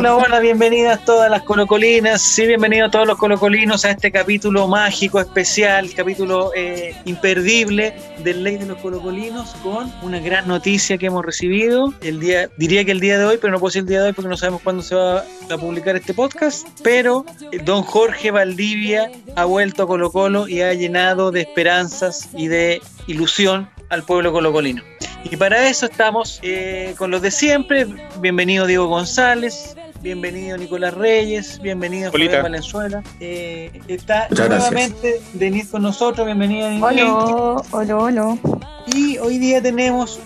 Hola, hola, bienvenidas todas las colocolinas, sí, bienvenidos todos los colocolinos a este capítulo mágico, especial, capítulo eh, imperdible del Ley de los Colocolinos con una gran noticia que hemos recibido, el día, diría que el día de hoy, pero no puedo decir el día de hoy porque no sabemos cuándo se va a publicar este podcast, pero eh, don Jorge Valdivia ha vuelto a Colo Colo y ha llenado de esperanzas y de ilusión al pueblo colocolino. Y para eso estamos eh, con los de siempre. Bienvenido Diego González, bienvenido Nicolás Reyes, bienvenido Javier Valenzuela. Eh, está nuevamente Denis con nosotros, bienvenido Hola, hola, hola. Y hoy día tenemos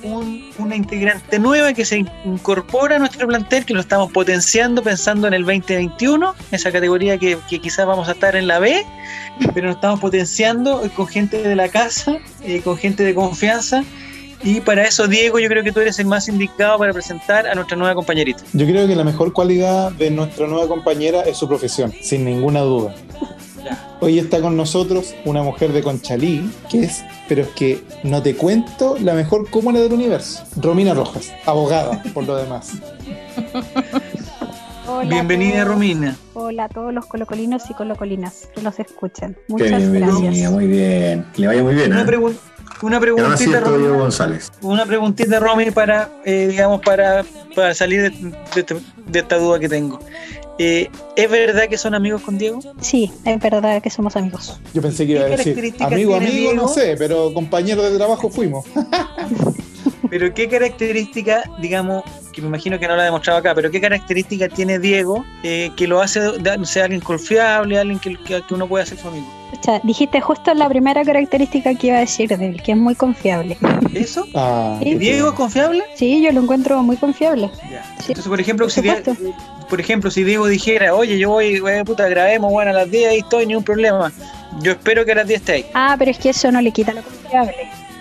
una integrante nueva que se incorpora a nuestro plantel, que lo estamos potenciando pensando en el 2021, esa categoría que, que quizás vamos a estar en la B, pero nos estamos potenciando con gente de la casa, eh, con gente de confianza y para eso, Diego, yo creo que tú eres el más indicado para presentar a nuestra nueva compañerita. Yo creo que la mejor cualidad de nuestra nueva compañera es su profesión, sin ninguna duda. Hoy está con nosotros una mujer de Conchalí, que es, pero es que no te cuento, la mejor cúmula del universo. Romina Rojas, abogada, por lo demás. Bienvenida, Romina. Hola a todos los colocolinos y colocolinas que nos escuchan. Muchas gracias. Muy bien. Que le vaya muy bien. Una, ¿eh? Una preguntita, Romy, González. Una preguntita, Romy, para, eh, digamos, para, para salir de, esta duda que tengo. Eh, ¿Es verdad que son amigos con Diego? Sí, es verdad que somos amigos. Yo pensé que iba a decir, amigo, amigo, no sé, pero compañero de trabajo fuimos. pero ¿qué característica, digamos, que me imagino que no la ha demostrado acá, pero qué característica tiene Diego eh, que lo hace ser alguien confiable, alguien que, que, uno puede hacer su amigo? Dijiste justo la primera característica que iba a decir de él, que es muy confiable. ¿Eso? Ah, ¿Diego es confiable? Sí, yo lo encuentro muy confiable. Entonces, por ejemplo, si Diego, por ejemplo, si Diego dijera, oye, yo voy, puta, grabemos, bueno, a las 10 y estoy, ni un problema. Yo espero que a las 10 esté ahí. Ah, pero es que eso no le quita lo confiable.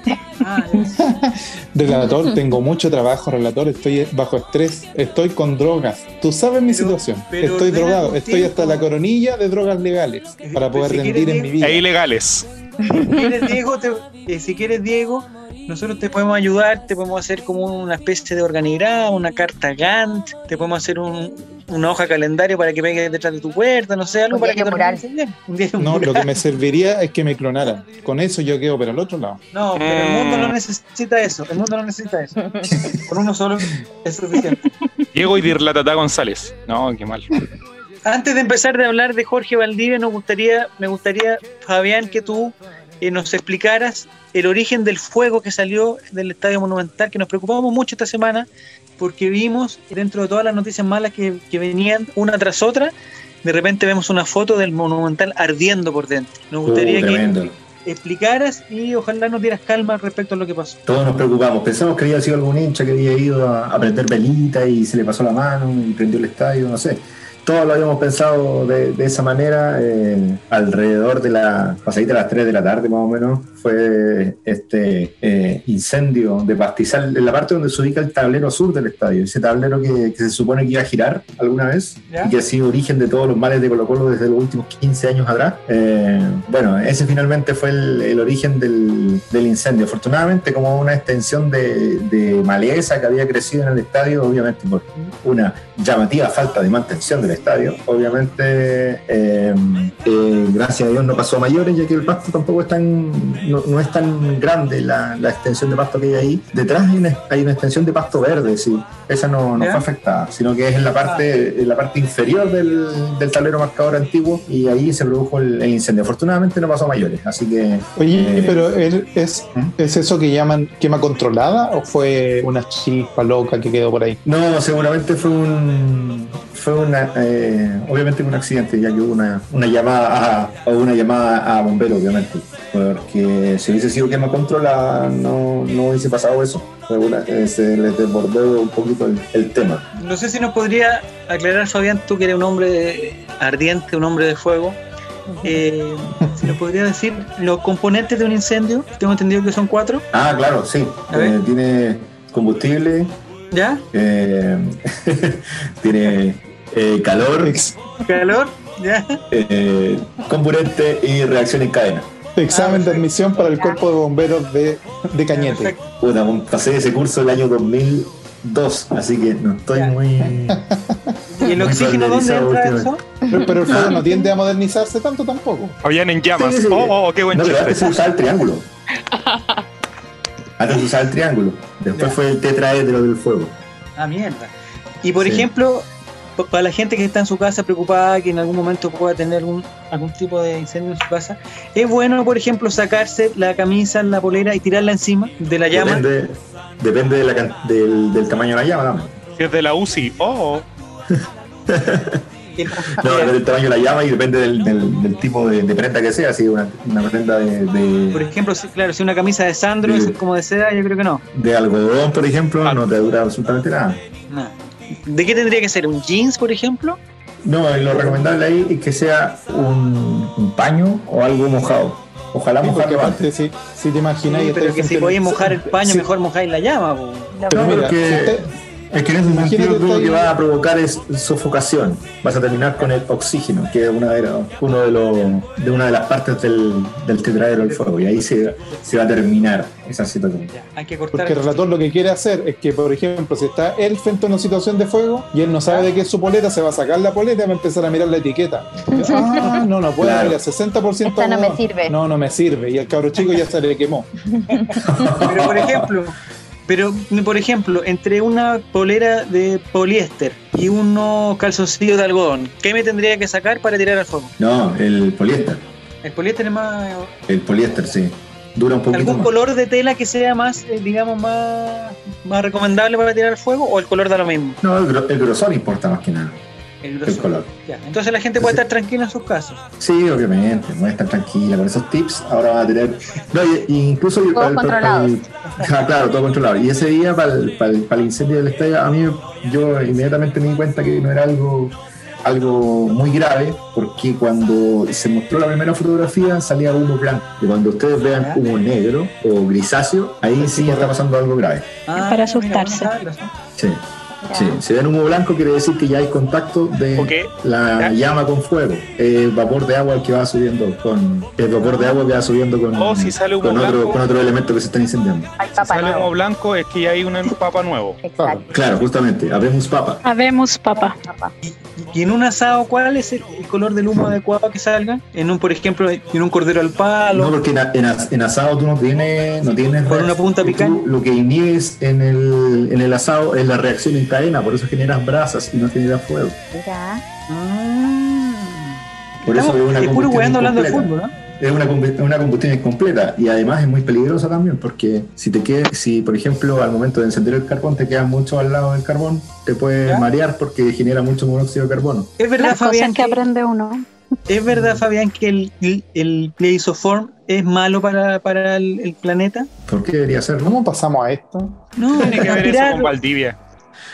Relator, tengo mucho trabajo, relator, estoy bajo estrés, estoy con drogas. Tú sabes mi situación. estoy drogado, estoy hasta la coronilla de drogas legales para poder rendir en mi vida. E ilegales. Diego, eh, si quieres, Diego, nosotros te podemos ayudar, te podemos hacer como una especie de organigrama, una carta Gantt, te podemos hacer una hoja calendario para que pegue detrás de tu puerta, no sé, algo para que te No, lo que me serviría es que me clonaran. Con eso yo quedo pero al otro lado. No, pero el mundo no necesita eso. El mundo no necesita eso. Con uno solo es suficiente. Diego y Dirlatata González. No, qué mal. Antes de empezar de hablar de Jorge Valdivia, nos gustaría, me gustaría, Fabián, que tú eh, nos explicaras el origen del fuego que salió del Estadio Monumental, que nos preocupamos mucho esta semana, porque vimos dentro de todas las noticias malas que, venían una tras otra, de repente vemos una foto del Monumental ardiendo por dentro. Nos gustaría uh, que explicaras y ojalá nos dieras calma respecto a lo que pasó. Todos nos preocupamos, pensamos que había sido algún hincha que había ido a, a prender velita y se le pasó la mano y prendió el estadio, no sé todos lo habíamos pensado de, esa manera, eh, alrededor de la pasadita de las 3 de la tarde más o menos, fue este eh, incendio de pastizal en la parte donde se ubica el tablero sur del estadio, ese tablero que, se supone que iba a girar alguna vez y que ha sido origen de todos los males de Colo Colo desde los últimos 15 años atrás. Eh, bueno, ese finalmente fue el, origen del, incendio. Afortunadamente, como una extensión de, de maleza que había crecido en el estadio, obviamente por una llamativa falta de mantención del estadio. Obviamente, eh, eh, gracias a Dios no pasó a mayores, ya que el pasto tampoco es tan, no, es tan grande la, extensión de pasto que hay ahí. Detrás hay una, hay una extensión de pasto verde, sí. Esa no, no fue afectada, sino que es en la parte, en la parte inferior del, del, tablero marcador antiguo y ahí se produjo el, incendio. Afortunadamente no pasó a mayores, así que... Oye, eh, pero es, ¿Mm? ¿es eso que llaman quema controlada o fue una chispa loca que quedó por ahí? No, seguramente fue un fue una, eh, obviamente un accidente, ya que hubo una, una llamada a, una llamada a bomberos, obviamente, porque si hubiese sido quema controlada no, no hubiese pasado eso. Eh, se les desbordó un poquito el, tema. No sé si nos podría aclarar, Fabián, tú que eres un hombre ardiente, un hombre de fuego. Eh, si nos podría decir los componentes de un incendio, tengo entendido que son cuatro. Ah, claro, sí. tiene combustible, ¿Ya? tiene eh, calor, calor, ya. Eh, comburente y reacción en cadena. Examen de admisión para el cuerpo de bomberos de, de Cañete. pasé ese curso el año 2002, así que no estoy muy. ¿Y el oxígeno dónde entra eso? Pero, pero el fuego no tiende a modernizarse tanto tampoco. Habían en llamas. Sí, sí, sí. Oh, oh, qué buen No, pero chiste. antes se usaba el triángulo. Antes se usaba el triángulo. Después Ya. fue el tetraedro del fuego. Ah, mierda. Y por Sí. ejemplo, para la gente que está en su casa preocupada que en algún momento pueda tener algún, algún tipo de incendio en su casa, es bueno, por ejemplo, sacarse la camisa, la polera y tirarla encima de la llama. Depende, depende de la can- del, del tamaño de la llama. ¿no? Si es de la UCI. Oh, El- No, depende del tamaño de la llama y depende del, del- del tipo de, de prenda que sea. Si es una, una prenda de, de- por ejemplo, si, claro, si una camisa de Sandro es como de seda, yo creo que no. de algodón, por ejemplo, no te dura absolutamente nada. Nada. ¿De qué tendría que ser? ¿Un jeans, por ejemplo? No, lo recomendable ahí es que sea un, un paño o algo mojado. Ojalá Sí, mojarlo aparte, antes. si, si te imaginas... Sí, y pero que si podéis mojar el paño, Sí. mejor mojáis la llama. Pero No, mira, porque- si usted- Es que en ese Imagínate sentido tú lo que va a provocar es sofocación. Vas a terminar con el oxígeno, que es una de, uno de, los, de una de las partes del, del tetraedro del fuego. Y ahí se, se va a terminar esa situación. Ya, hay que cortar. Porque el relator lo que quiere hacer es que, por ejemplo, si está él frente a una situación de fuego y él no sabe de qué es su poleta, se va a sacar la poleta y va a empezar a mirar la etiqueta. Ah, no, no puede, Claro. mira, 60% Esta no me sirve. No, no me sirve. Y el cabro chico ya se le quemó. Pero por ejemplo, pero por ejemplo, entre una polera de poliéster y unos calzoncillos de algodón, ¿qué me tendría que sacar para tirar al fuego? No, el poliéster. El poliéster es más El poliéster, sí. Dura un poquito algún más. color de tela que sea más, eh, digamos, más, más recomendable para tirar al fuego o el color da lo mismo. No, el grosor importa más que nada. El, color. Ya, Entonces la gente puede estar tranquila en sus casos. Sí, obviamente, a estar tranquila con esos tips. Ahora van a tener. No, y- incluso. Todo para para controlado. Ah, claro, todo controlado. Y ese día, para el, para el- para el incendio del estadio, a mí yo inmediatamente me di cuenta que no era algo, algo muy grave, porque cuando se mostró la primera fotografía salía humo blanco. Y cuando ustedes vean humo negro o grisáceo, ahí sí está pasando algo grave. Ah, para asustarse. Sí. Sí, si ven humo blanco quiere decir que ya hay contacto de Ok. la Ya. llama con fuego. Eh, vapor de agua el que va subiendo con el vapor de agua que va subiendo con, O si sale humo con, otro, blanco. con otro elemento que se está incendiando. Hay Si sale nuevo. humo blanco es que ya hay un papa nuevo. Exacto. Claro, justamente, habemos papa. Habemos papa. Papa. Y en un asado, ¿cuál es el, el color del humo adecuado que salga? En un, por ejemplo, en un cordero al palo. No, porque en, en as- en asado tú no tienes, no tienes Con una punta picante. Lo que inhibes en el, en el asado es la reacción en cadena, por eso generas brasas y no generas fuego. Mira. Ah. Por eso es una es puro combustión hablando de incompleta. fútbol, ¿no? Es una, combu- una combustión incompleta y además es muy peligrosa también porque si te quedas, si por ejemplo al momento de encender el carbón te quedas mucho al lado del carbón, te puedes ¿Ya? marear porque genera mucho monóxido de carbono. Es verdad, Las cosas Fabián, que que, aprende uno. es verdad, Fabián, que el, el, el Pleisoform es malo para, para el, el planeta. ¿Por qué debería serlo? ¿Cómo pasamos a esto? No, Tiene que ver eso con Valdivia.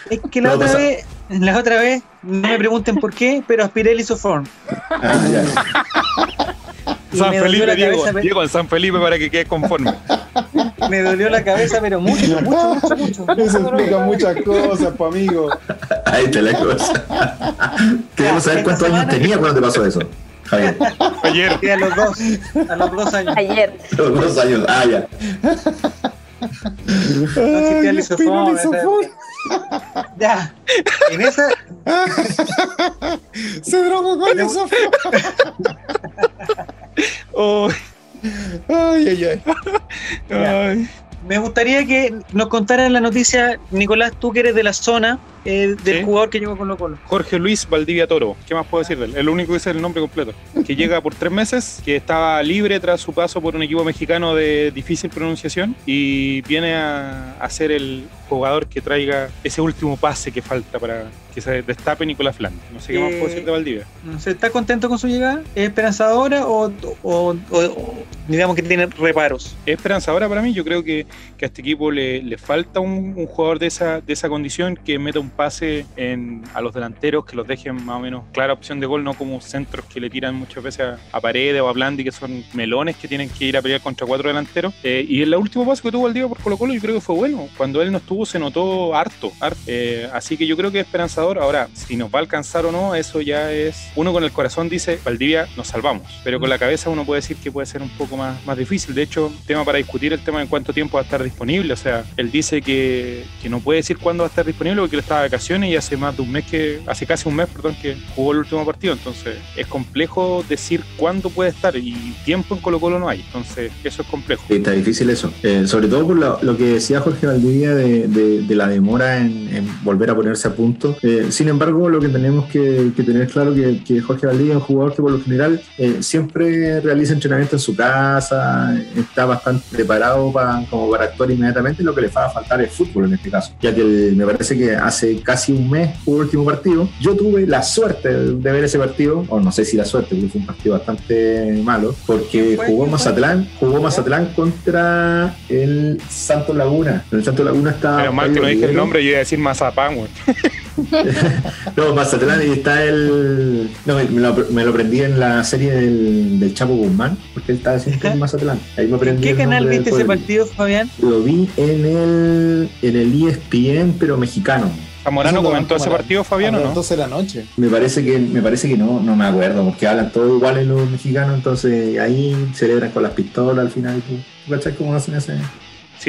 Es que la otra pasa- vez, la otra vez, no me pregunten por qué, pero aspiré el isoform. Ah, ya. Y San Felipe, Diego. cabeza, Diego en San Felipe para que quede conforme. Me dolió la cabeza, pero mucho, mucho, mucho, mucho. Eso explica muchas cosas, pues amigo. Ahí está la cosa. Queremos saber cuántos años tenía cuando te pasó eso, Javier. Ayer. Sí, a los dos, a los dos años. Ayer. Los dos años. Ah, ya. No esa- Ya, en esa, Se drogó con eso. Oh, Ay, ay, ay. ay. Me gustaría que nos contaras la noticia, Nicolás, tú que eres de la zona, eh, del Sí. jugador que llegó con Colo Colo. Jorge Luis Valdivia Toro. ¿Qué más puedo decir de él? El único que es el nombre completo. Que llega por tres meses, que estaba libre tras su paso por un equipo mexicano de difícil pronunciación y viene a, a ser el jugador que traiga ese último pase que falta para que se destape Nicolás Flandes. No sé qué más Eh, puedo decir de Valdivia. No sé, ¿Está contento con su llegada? ¿Es esperanzadora o, o- o- o digamos que tiene reparos? es esperanzadora para mí. Yo creo que, que a este equipo le, le falta un, un jugador de esa, de esa condición que meta un pase en, a los delanteros, que los dejen más o menos clara opción de gol, no como centros que le tiran muchas veces a, a Paredes o a Blandi, que son melones que tienen que ir a pelear contra cuatro delanteros. Eh, y el último pase que tuvo día por Colo Colo yo creo que fue bueno. Cuando él no estuvo se notó harto. harto. Eh, así que yo creo que es esperanzador. Ahora, si nos va a alcanzar o no, eso ya es... Uno con el corazón dice, Valdivia, nos salvamos. Pero con la cabeza uno puede decir que puede ser un poco más, más difícil. De hecho, tema para discutir el tema de cuánto tiempo va a estar disponible. O sea, él dice que, que no puede decir cuándo va a estar disponible porque lo estaba estaba de vacaciones y hace más de un mes que, hace casi un mes, perdón, que jugó el último partido. Entonces es complejo decir cuándo puede estar y tiempo en Colo Colo no hay. Entonces eso es complejo. Sí, está difícil eso. Eh, sobre todo por lo, lo que decía Jorge Valdivia de, de- de la demora en, en volver a ponerse a punto. Eh, sin embargo, lo que tenemos que, que tener claro que, que Jorge Valdivia es un jugador que por lo general eh, siempre realiza entrenamiento en su casa, está bastante preparado para, como para actuar inmediatamente. Lo que le va a faltar es fútbol en este caso, ya que el- me parece que hace casi un mes jugó el último partido. Yo tuve la suerte de ver ese partido, o no sé si la suerte, porque fue un partido bastante malo, porque jugó. Mazatlán, jugó Mazatlán contra el Santos Laguna. El Santos Laguna está. Pero mal que no dije el nombre, yo iba a decir Mazapán, güey. No, Mazatlán y está el. No, me, me lo, me lo aprendí en la serie del, del Chapo Guzmán, porque él estaba siempre en Mazatlán. Ahí me ¿En aprendí. qué canal viste ese partido, Fabián? Lo vi en el, en el ESPN, pero mexicano. Zamorano comentó ese partido, Fabián, ¿o no? 12 de la noche. Me parece que, me parece que no, no me acuerdo, porque hablan todos iguales los mexicanos, entonces ahí celebran con las pistolas al final. ¿Tú, cómo hacen ese?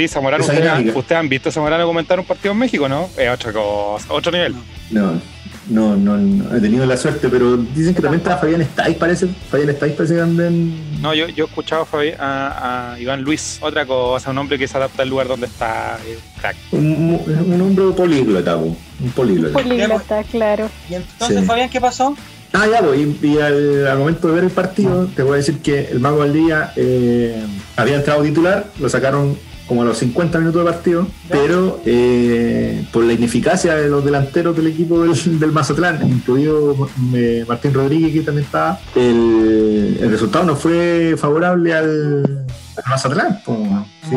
Sí, Zamorano, ustedes, dinámica. ustedes han visto a Zamorano comentar un partido en México, ¿no? Es otra cosa, otro nivel. No, no, no, no he tenido la suerte, pero dicen que también está Fabián Estáis, parece. Fabián Estáis parece que anda en. No, yo, yo he escuchado a, Fabi- a- a Iván Luis, otra cosa, un hombre que se adapta al lugar donde está, eh, crack. Un, un, hombre políglota, po, un políglota. Políglota, claro. Y entonces, Sí. Fabián, ¿qué pasó? Ah, ya, pues, y, y al, al momento de ver el partido, te voy a decir que el Mago del Día eh, había entrado titular, lo sacaron como a los 50 minutos de partido, pero eh, por la ineficacia de los delanteros del equipo del, Mazatlán, incluido eh, Martín Rodríguez, que también estaba, el, resultado no fue favorable al, Mazatlán.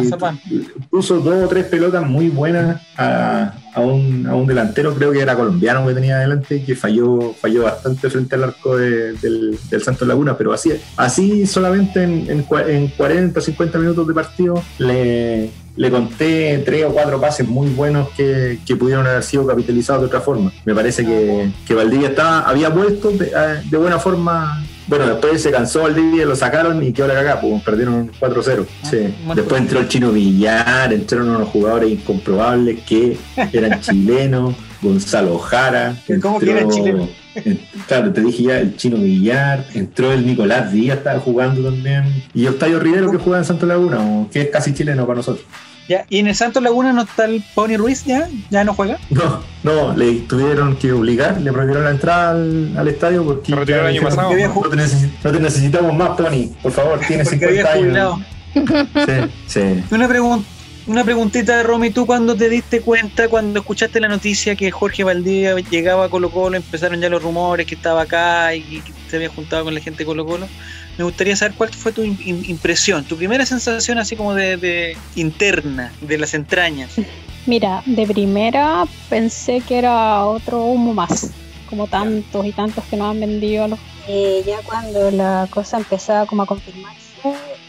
Sí, puso dos o tres pelotas muy buenas a, a un, a un delantero, creo que era colombiano que tenía adelante, que falló, falló bastante frente al arco de- del, del Santos Laguna, pero así, así solamente en, en, en 40 o 50 minutos de partido le, le conté tres o cuatro pases muy buenos que, que pudieron haber sido capitalizados de otra forma. Me parece que, que Valdivia estaba, había vuelto de, de buena forma. Bueno, después se cansó Valdivia, lo sacaron y quedó la cagada, pues perdieron 4-0. Sí. Ah, Después entró el chino Villar, entraron unos jugadores incomprobables que eran chilenos, Gonzalo Jara. ¿Cómo que Claro, te dije ya, el chino Villar, entró el Nicolás Díaz, estaba jugando también. Y Octavio Rivero que juega en Santo Laguna, o que es casi chileno para nosotros. Ya, ¿Y en el Santos Laguna no está el Pony Ruiz ya? ¿Ya no juega? No, no, le tuvieron que obligar, le prohibieron la entrada al, al estadio porque el año dijeron, pasado, ¿no? no, te necesi- no te necesitamos más, Pony, por favor, tienes Porque 50 había jubilado. años. Sí, sí. Una, pregun- una preguntita de Romy, ¿tú cuando te diste cuenta, cuando escuchaste la noticia que Jorge Valdivia llegaba a Colo Colo, empezaron ya los rumores que estaba acá y que se había juntado con la gente de Colo Colo? Me gustaría saber cuál fue tu im- im- impresión, tu primera sensación así como de, de interna, de las entrañas. Mira, de primera pensé que era otro humo más, como tantos y tantos que nos han vendido a los... Eh, ya cuando la cosa empezaba como a confirmarse,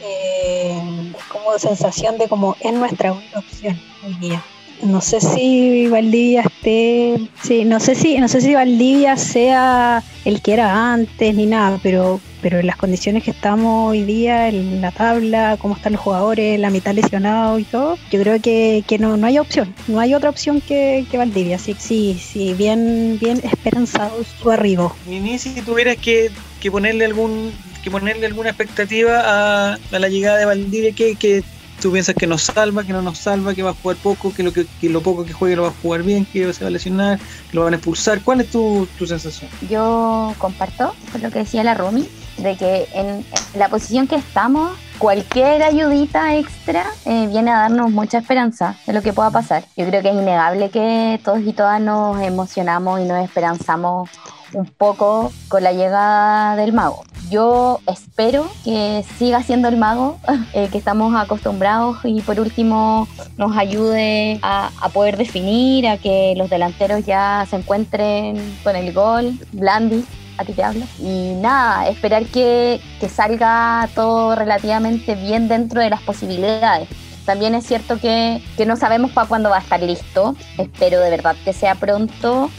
eh, como sensación de como es nuestra única opción hoy día. No sé si Valdivia esté, sí, no sé si, no sé si Valdivia sea el que era antes ni nada, pero, pero en las condiciones que estamos hoy día, en la tabla, cómo están los jugadores, la mitad lesionados y todo, yo creo que, que no, no hay opción, no hay otra opción que, que Valdivia. Sí, sí, sí, bien, bien esperanzado su arribo. Ni si tuvieras que, que ponerle algún que ponerle alguna expectativa a, a la llegada de Valdivia, que, que tú piensas que nos salva, que no nos salva, que va a jugar poco, que lo, que, que lo poco que juegue lo va a jugar bien, que se va a lesionar, que lo van a expulsar. ¿Cuál es tu, tu sensación? Yo comparto con lo que decía la Romy, de que en la posición que estamos, cualquier ayudita extra eh, viene a darnos mucha esperanza de lo que pueda pasar. Yo creo que es innegable que todos y todas nos emocionamos y nos esperanzamos un poco con la llegada del mago. Yo espero que siga siendo el mago eh, que estamos acostumbrados y por último nos ayude a, poder definir, a que los delanteros ya se encuentren con el gol. Blandi, a ti te hablo. Y nada, esperar que, que salga todo relativamente bien dentro de las posibilidades. También es cierto que, que no sabemos para cuándo va a estar listo. Espero de verdad que sea pronto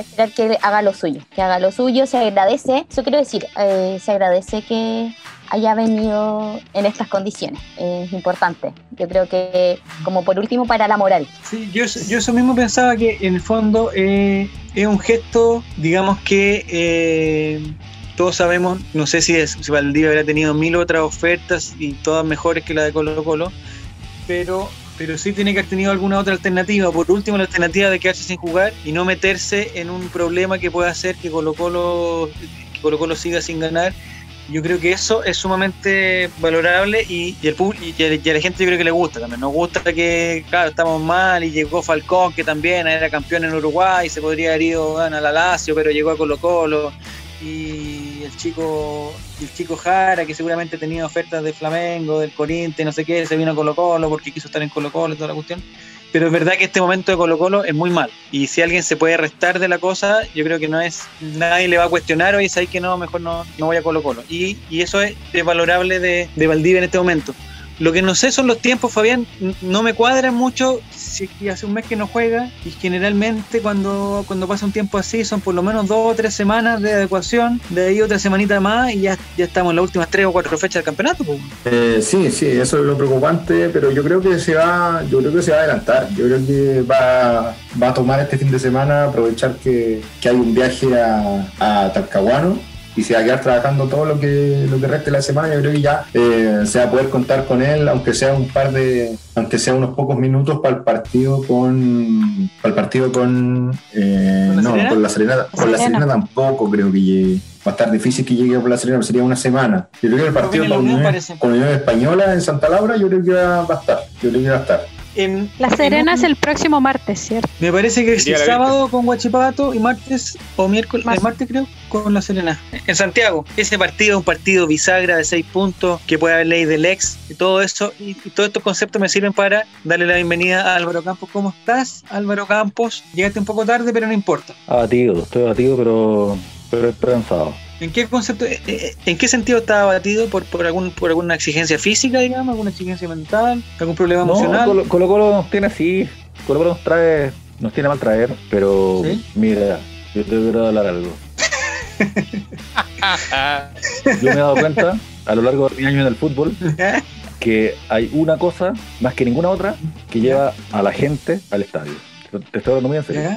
esperar que haga lo suyo, que haga lo suyo, se agradece, eso quiero decir, eh, se agradece que, haya venido en estas condiciones. Es importante. Yo creo que, como por último, para la moral. Sí, yo, yo eso mismo pensaba que en el fondo eh, es un gesto, digamos que eh, todos sabemos, no sé si, es, si Valdivia habrá tenido mil otras ofertas y todas mejores que la de Colo Colo, pero pero sí tiene que haber tenido alguna otra alternativa. Por último, la alternativa de quedarse sin jugar y no meterse en un problema que pueda hacer que Colo Colo, que Colo, -Colo siga sin ganar. Yo creo que eso es sumamente valorable y, y, el, y, a la gente yo creo que le gusta también. Nos gusta que, claro, estamos mal y llegó Falcón, que también era campeón en Uruguay, se podría haber ido a la Lazio, pero llegó a Colo Colo y el chico el chico Jara que seguramente tenía ofertas de Flamengo, del Corinthians, no sé qué, se vino a Colo Colo porque quiso estar en Colo Colo y toda la cuestión. Pero es verdad que este momento de Colo Colo es muy mal. Y si alguien se puede restar de la cosa, yo creo que no es, nadie le va a cuestionar o dice que no, mejor no, no voy a Colo Colo. Y, y eso es, es valorable de, de Valdivia en este momento. Lo que no sé son los tiempos, Fabián. No me cuadran mucho si hace un mes que no juega y generalmente cuando, cuando pasa un tiempo así son por lo menos dos o tres semanas de adecuación, de ahí otra semanita más y ya, ya estamos en las últimas tres o cuatro fechas del campeonato. Eh, sí, sí, eso es lo preocupante, pero yo creo que se va, yo creo que se va a adelantar. Yo creo que va, va a tomar este fin de semana, aprovechar que, que hay un viaje a, a Talcahuano y se va a quedar trabajando todo lo que, lo que reste de la semana, yo creo que ya eh, se va a poder contar con él, aunque sea un par de, aunque sea unos pocos minutos para el partido con para el partido con, eh, no, con la Serena, con la Serena tampoco creo que llegue. Va a estar difícil que llegue por la Serena, sería una semana. Yo creo que el partido con la Unión, con la Unión Española en Santa Laura, yo creo que va a estar. Yo creo que va a estar. En, la Serena en, es el próximo martes, ¿cierto? Me parece que es el sábado con Guachipato y martes o miércoles, el martes creo, con la Serena. En Santiago. Ese partido es un partido bisagra de seis puntos, que puede haber ley del ex, y todo eso, y, y todos estos conceptos me sirven para darle la bienvenida a Álvaro Campos. ¿Cómo estás, Álvaro Campos? Llegaste un poco tarde, pero no importa. Abatido, estoy abatido, pero, pero esperanzado. ¿En qué concepto, en qué sentido está abatido? ¿Por, por, algún, ¿Por alguna exigencia física, digamos? ¿Alguna exigencia mental? ¿Algún problema no, emocional? Colo, Colo Colo nos tiene así, Colo Colo nos trae, nos tiene mal traer, pero ¿Sí? mira, yo te quiero hablar algo. yo me he dado cuenta a lo largo de mi año en el fútbol que hay una cosa, más que ninguna otra, que lleva a la gente al estadio. Te estoy hablando muy en serio.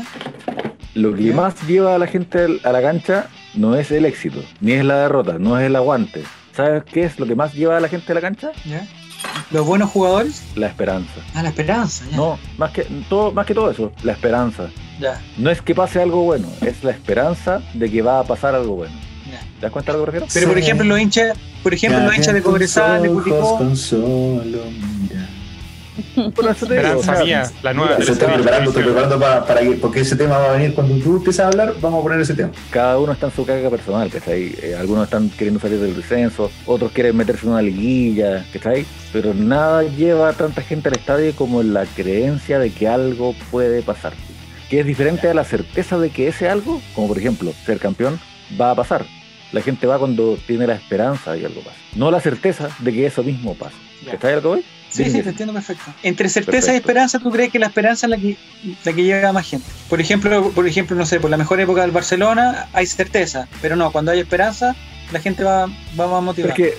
Lo que más lleva a la gente a la cancha no es el éxito, ni es la derrota, no es el aguante. ¿Sabes qué es lo que más lleva a la gente a la cancha? ¿Ya? ¿Los buenos jugadores? La esperanza. Ah, la esperanza. Ya. No, más que, todo, más que todo eso, la esperanza. Ya. No es que pase algo bueno, es la esperanza de que va a pasar algo bueno. Ya. ¿Te das cuenta de lo que refiero? Pero por ejemplo los hinchas, por ejemplo los hinchas de Cobresal, de Curicó. Esperanza mía, la nueva. Estoy preparando, estoy preparando para, para que, porque ese tema va a venir cuando tú empieces a hablar, vamos a poner ese tema. Cada uno está en su carga personal, ¿cachai? Eh, algunos están queriendo salir del descenso, otros quieren meterse en una liguilla, ¿cachai? Pero nada lleva a tanta gente al estadio como la creencia de que algo puede pasar. Que es diferente a la certeza de que ese algo, como por ejemplo ser campeón, va a pasar. La gente va cuando tiene la esperanza de que algo pase. No la certeza de que eso mismo pase. ¿Está algo hoy? Sí, sí, te entiendo perfecto. Entre certeza perfecto. y esperanza, ¿tú crees que la esperanza es la que, la que llega a más gente? Por ejemplo, por ejemplo, no sé, por la mejor época del Barcelona hay certeza, pero no, cuando hay esperanza, la gente va, va más motivada. Es que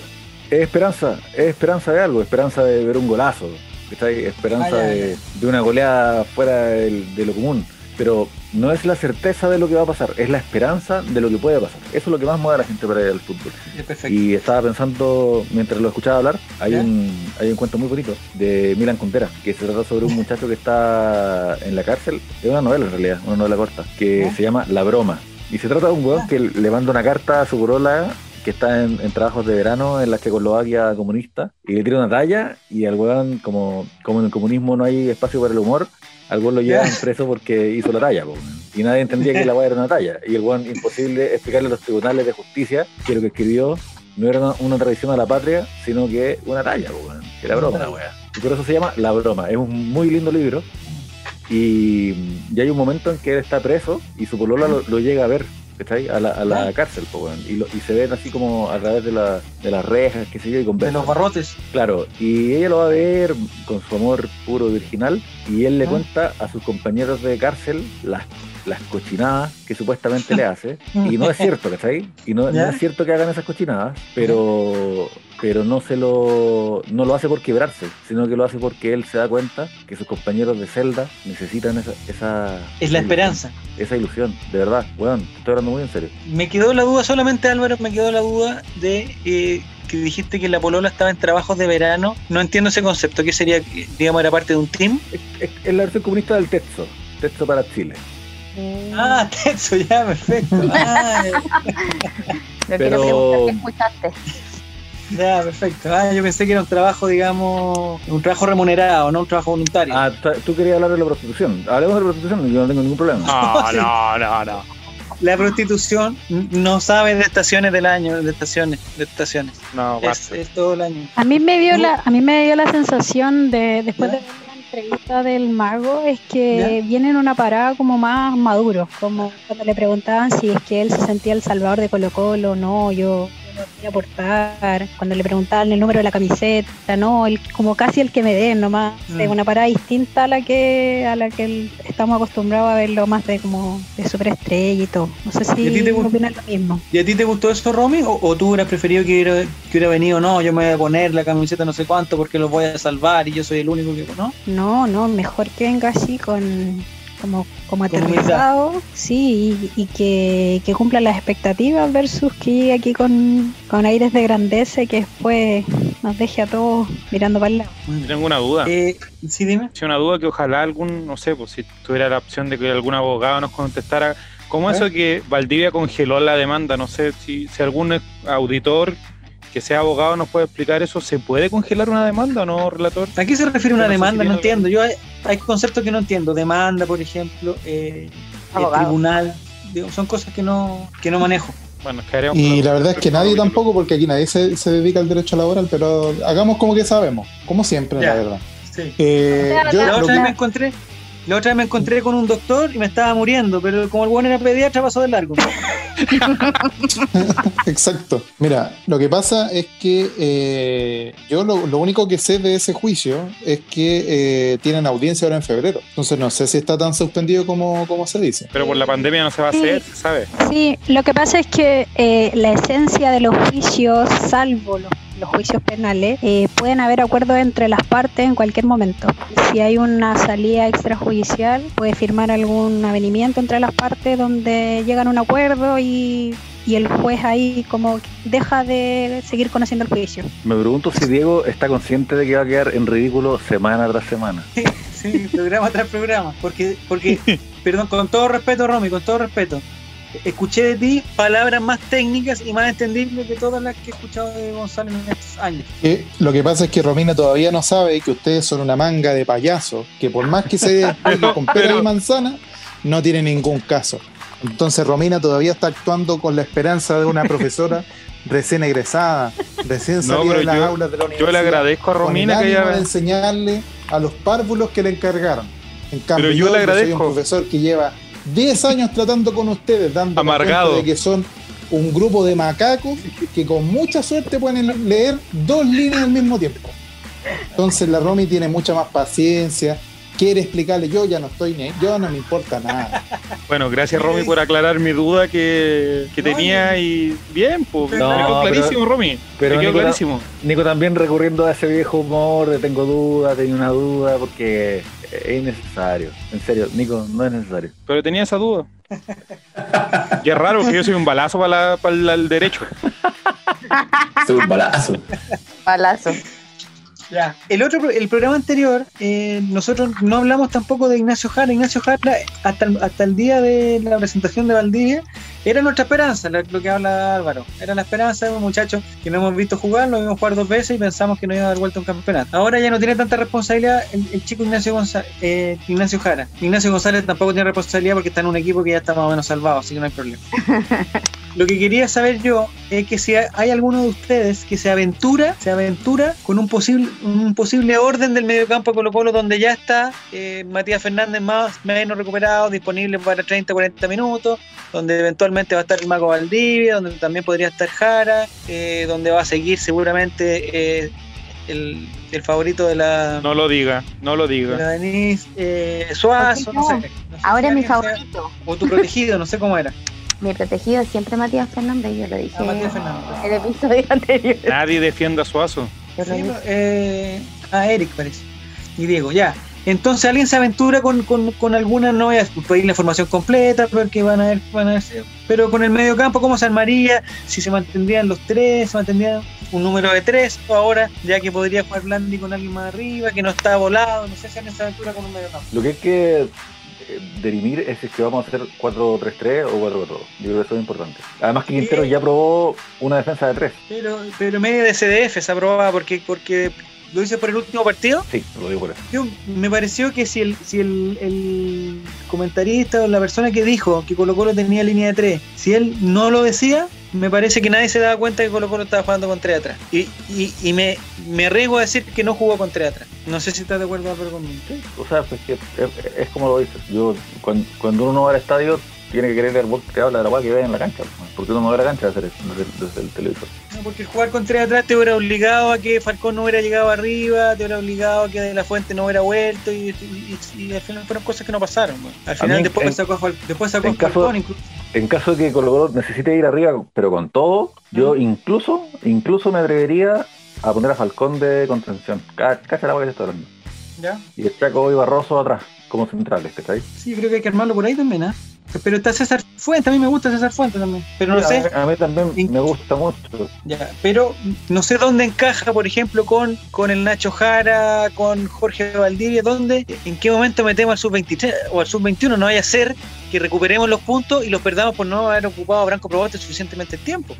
es esperanza, es esperanza de algo, esperanza de ver un golazo, esperanza ah, ya, ya. De, de, una goleada fuera de, de lo común. Pero no es la certeza de lo que va a pasar, es la esperanza de lo que puede pasar. Eso es lo que más mueve a la gente para ir al fútbol. Y estaba pensando, mientras lo escuchaba hablar, hay un, hay un cuento muy bonito de Milan Contera, que se trata sobre un muchacho que está en la cárcel. Es una novela en realidad, una novela corta, que se llama La Broma. Y se trata de un weón que le manda una carta a su corola que está en, en, trabajos de verano en la Checoslovaquia comunista y le tira una talla y al weón, como, como en el comunismo no hay espacio para el humor, al weón lo llevan preso porque hizo la talla, po, y nadie entendía que la weá era una talla. Y el weón imposible explicarle a los tribunales de justicia que lo que escribió no era una, una tradición a la patria, sino que una talla, po, que era broma. Y por eso se llama La Broma. Es un muy lindo libro. Y, y hay un momento en que él está preso y su polola lo, lo llega a ver ¿cachai? A la, a la cárcel, po, bueno, y, lo, y, se ven así como a través de, la, de las rejas, qué sé yo, y con De los barrotes. Claro, y ella lo va a ver con su amor puro virginal, y él le ¿Ah? cuenta a sus compañeros de cárcel las las cochinadas que supuestamente le hace. Y no es cierto, ¿cachai? Y no, es cierto que hagan esas cochinadas, pero, pero no se lo, no lo hace por quebrarse, sino que lo hace porque él se da cuenta que sus compañeros de celda necesitan esa... esa Es la esperanza. Esa ilusión, de verdad, weón, te estoy hablando muy en serio. Me quedó la duda solamente, Álvaro, me quedó la duda de eh, que dijiste que la polola estaba en trabajos de verano. No entiendo ese concepto. ¿Qué sería, digamos, era parte de un team? Es, es- es la versión comunista del texto, texto para Chile. Ah, eso ya, perfecto. Ah, Pero- quiero preguntar, ¿qué escuchaste? ya, perfecto. Ah, yo pensé que era un trabajo, digamos, un trabajo remunerado, no un trabajo voluntario. Ah, tú- querías hablar de la prostitución. Hablemos de la prostitución, yo no tengo ningún problema. No, no, no, no. La prostitución no sabe de estaciones del año, de estaciones, de estaciones. No, Es, es todo el año. A mí me dio la, a mí me dio la sensación de, después de ver la entrevista del mago, es que viene en una parada como más maduro, como cuando le preguntaban si es que él se sentía el salvador de Colo Colo, no, yo, aportar, cuando le preguntaban el número de la camiseta, no, él, como casi el que me den nomás, Mm. es una parada distinta a la que a la que el- estamos acostumbrados a verlo más de como de superestrella y todo. No sé ¿Y a ti si opinan lo mismo. ¿Y a ti te gustó eso, Romy? ¿O, o tú hubieras preferido que hubiera, que hubiera venido, no, yo me voy a poner la camiseta no sé cuánto porque los voy a salvar y yo soy el único que, ¿no? No, no, mejor que venga así con como, como aterrizado, sí, y, y que, que cumpla las expectativas versus que llegue aquí con, con aires de grandeza y que después nos deje a todos mirando para el lado. Tengo una duda. Eh, sí, dime. Sí, una duda que ojalá algún, no sé, pues si tuviera la opción de que algún abogado nos contestara. ¿Cómo ¿Eh? eso que Valdivia congeló la demanda? No sé si, si algún auditor que sea abogado nos puede explicar eso. ¿Se puede congelar una demanda o no, relator? ¿A qué se refiere una no demanda? si No entiendo. Yo hay, hay conceptos que no entiendo. Demanda, por ejemplo, eh, el Abogado. tribunal. Digo, son cosas que no, que no manejo. Bueno, Y con- la verdad es que nadie tampoco, porque aquí nadie se, se dedica al derecho laboral, pero hagamos como que sabemos, como siempre, Ya. la verdad. Sí. Eh, yo lo otra que- vez me encontré. La otra vez me encontré con un doctor y me estaba muriendo, pero como el bueno era pediatra pasó de largo. Exacto. Mira, lo que pasa es que eh, yo lo, lo único que sé de ese juicio es que eh, tienen audiencia ahora en febrero. Entonces no sé si está tan suspendido como, como se dice. Pero por la pandemia no se va a Sí. hacer, se sabe. Sí, lo que pasa es que eh, la esencia de los juicios, salvo los, los juicios penales, eh, pueden haber acuerdos entre las partes en cualquier momento. Si hay una salida extrajudicial, puede firmar algún avenimiento entre las partes donde llegan a un acuerdo y, y el juez ahí como deja de seguir conociendo el juicio. Me pregunto si Diego está consciente de que va a quedar en ridículo semana tras semana. Sí, programa tras programa. Porque, porque, perdón, con todo respeto, Romy, con todo respeto, escuché de ti palabras más técnicas y más entendibles que todas las que he escuchado de Gonzalo en estos años. Eh, lo que pasa es que Romina todavía no sabe que ustedes son una manga de payasos, que por más que se explique con pera y manzana, no tiene ningún caso. Entonces Romina todavía está actuando con la esperanza de una profesora recién egresada, recién salida de las yo- aulas de la Yo le universidad. agradezco a con el Romina que de enseñarle a los párvulos que le encargaron. En cambio, Pero yo le que soy agradezco. un profesor que lleva 10 años tratando con ustedes, dando Amargado. de que son un grupo de macacos que con mucha suerte pueden leer dos líneas al mismo tiempo. Entonces la Romy tiene mucha más paciencia, quiere explicarle, yo ya no estoy ni yo no me importa nada. Bueno, gracias Romy por aclarar mi duda que, que No, tenía y bien, pues No, me quedó pero- clarísimo Romy. pero me quedó Nicolás- clarísimo. Nico también recurriendo a ese viejo humor de tengo duda, tengo una duda, porque es innecesario. En serio, Nico, no es necesario. Pero tenía esa duda. Y es raro que yo soy un balazo para, la- para el derecho. Es un balazo. Palazo. Ya. El otro, pro- el programa anterior, eh, nosotros no hablamos tampoco de Ignacio Jara. Ignacio Jara, hasta el, hasta el día de la presentación de Valdivia, era nuestra esperanza, lo que habla Álvaro. Era la esperanza de un muchacho que no hemos visto jugar, lo vimos jugar dos veces y pensamos que no iba a dar vuelta un campeonato. Ahora ya no tiene tanta responsabilidad el, el chico Ignacio, Gonza- eh, Ignacio Jara. Ignacio González tampoco tiene responsabilidad porque está en un equipo que ya está más o menos salvado, así que no hay problema. Lo que quería saber yo es que si hay alguno de ustedes que se aventura, se aventura con un posible, un posible orden del mediocampo de Colo Colo donde ya está eh, Matías Fernández más menos recuperado, disponible para 30, 40 minutos, donde eventualmente va a estar el Mago Valdivia, donde también podría estar Jara, eh, donde va a seguir seguramente eh, el, el favorito de la, No lo diga, no lo de diga. la Denise eh, Suazo, no sé. No sé Ahora si mi sea- favorito. O tu protegido, no sé cómo era. Mi protegido es siempre Matías Fernández, yo lo dije Ah, Matías Fernández. en el episodio anterior. Nadie defienda a Suazo. Sí, eh, a Eric parece. Y Diego, ya. Entonces alguien se aventura con, con, con algunas, no voy a pedir la información completa, porque van a ver, van a ver, pero con el medio campo, ¿cómo se armaría? Si se mantendrían los tres, se mantendría un número de tres, o ahora, ya que podría jugar Blandi con alguien más arriba, que no está volado, no sé si alguien se aventura con un medio campo. Lo que hay que eh, derimir es si es que vamos a hacer 4-3-3 o 4-4. Yo creo que eso es importante. Además que Quintero Sí. ya probó una defensa de 3. Pero, pero medio de CDF se aprobaba porque, porque lo hice por el último partido. Sí, lo digo por eso. Yo, me pareció que si el, si el, el comentarista o la persona que dijo que Colo Colo tenía línea de tres, si él no lo decía, me parece que nadie se daba cuenta que Colo Colo estaba jugando con tres atrás. Y, y, y me, me arriesgo a decir que no jugó con tres atrás. No sé si estás de acuerdo conmigo. O sea, pues que es, es como lo dices. Yo, cuando, cuando uno va al estadio, tiene que querer el voz que habla de la weá que ve en la cancha. Porque uno no ve la cancha desde, desde- desde el televisor. No, porque el jugar con tres atrás te hubiera obligado a que Falcón no hubiera llegado arriba, te hubiera obligado a que De La Fuente no hubiera vuelto y, y- y- y al final fueron cosas que no pasaron. güey. Al final mí, después, en- sacó, a después sacó a en caso- Falcón incluso. En caso de que Colo Colo necesite ir arriba, pero con todo, yo incluso, incluso me atrevería a poner a Falcón de contención. Cacha la weá que estoy hablando. ¿Ya? Y el Chaco y Barroso atrás, como centrales, ¿cachai? Sí, yo creo que hay que armarlo por ahí también, ¿ah? Pero está César Fuente, a mí me gusta César Fuente también. Pero no sé, a mí también me gusta mucho. ya, pero no sé dónde encaja, por ejemplo, con, con el Nacho Jara, con Jorge Valdivia, dónde, en qué momento metemos al sub-23 o al sub-21, no vaya a ser que recuperemos los puntos y los perdamos por no haber ocupado a Branco Proboste suficientemente tiempo.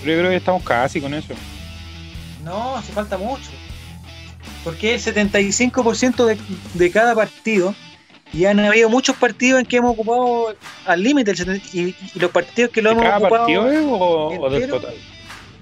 Pero yo creo que estamos casi con eso. No, hace falta mucho. Porque el 75% de, de cada partido, y han habido muchos partidos en que hemos ocupado al límite, el 70 y, y los partidos que lo ¿De hemos cada ocupado. partido eh, o, o del entero? total?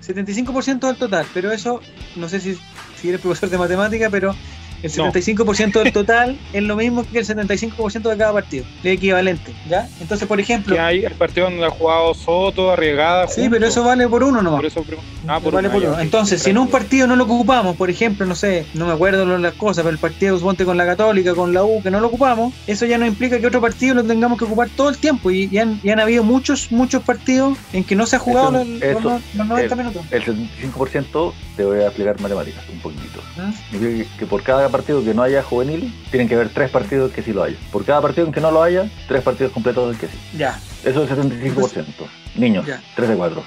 75% del total, pero eso, no sé si, si eres profesor de matemática, pero el No. 75% del total es lo mismo que el 75% de cada partido, es equivalente, ¿ya? Entonces, por ejemplo, Que hay el partido donde ha jugado Soto, Arriagada. sí, pero eso vale por uno nomás. Por eso. Ah, por vale por ya, uno. Entonces, si en un partido no lo ocupamos, por ejemplo, no sé, no me acuerdo las cosas, pero el partido suponte con la Católica, con la U, que no lo ocupamos, eso ya no implica que otro partido lo tengamos que ocupar todo el tiempo. Y, y han, y han habido muchos, muchos partidos en que no se ha jugado Eso- los, eso- los- los 90 eh, minutos. El 75% te voy a explicar matemáticas un poquitito. ¿Ah? Yo creo que, que por cada partido que no haya juvenil, tienen que haber tres partidos que sí lo haya. Por cada partido en que no lo haya, tres partidos completos del que sí. Ya. Eso es el 75%. Niños, Ya. 3 de 4.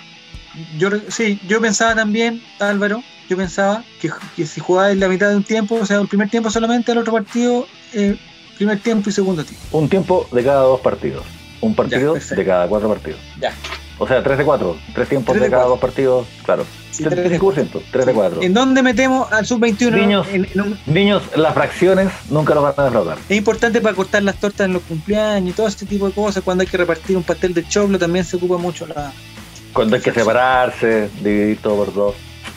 Yo, sí, yo pensaba también, Álvaro, yo pensaba que, que si jugaba en la mitad de un tiempo, o sea, el primer tiempo solamente, el otro partido, eh, primer tiempo y segundo tiempo. Un tiempo de cada dos partidos. Un partido de cada cuatro partidos. Ya. O sea, 3 de 4. Tres tiempos de, de cada cuatro. dos partidos, claro. Sí, tres de 75%, 3 de 4. ¿En dónde metemos al sub-21? Niños. En- en un- Niños, las fracciones nunca los van a defraudar. Es importante para cortar las tortas en los cumpleaños y todo este tipo de cosas. Cuando hay que repartir un pastel de choclo también se ocupa mucho la... Cuando hay que separarse, dividir todo por dos.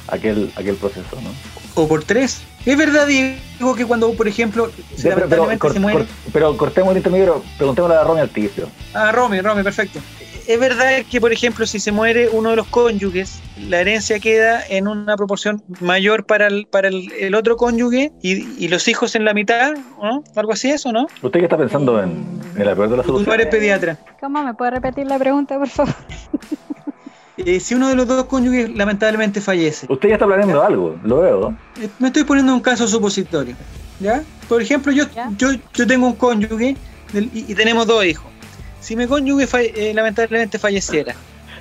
Aquel, aquel proceso, ¿no? O por tres. Es verdad, Diego, que cuando, por ejemplo, Sí, pero, pero, lamentablemente cor- se muere... cor- pero cortemos el intermedio, preguntémosle a Romy Alticio. Ah, Romy, Romy, perfecto. Es verdad que, por ejemplo, si se muere uno de los cónyuges, la herencia queda en una proporción mayor para el, para el, el otro cónyuge y, y los hijos en la mitad, ¿no? Algo así es, ¿o no? ¿Usted qué está pensando en, en la peor de las Tú soluciones? eres pediatra. ¿Cómo me puede repetir la pregunta, por favor? Eh, si uno de los dos cónyuges lamentablemente fallece, Usted ya está planeando algo, lo veo. eh, me estoy poniendo un caso supositorio, ¿ya? Por ejemplo, yo, Ya. yo, yo tengo un cónyuge del- y, y tenemos dos hijos. Si mi cónyuge eh, lamentablemente falleciera,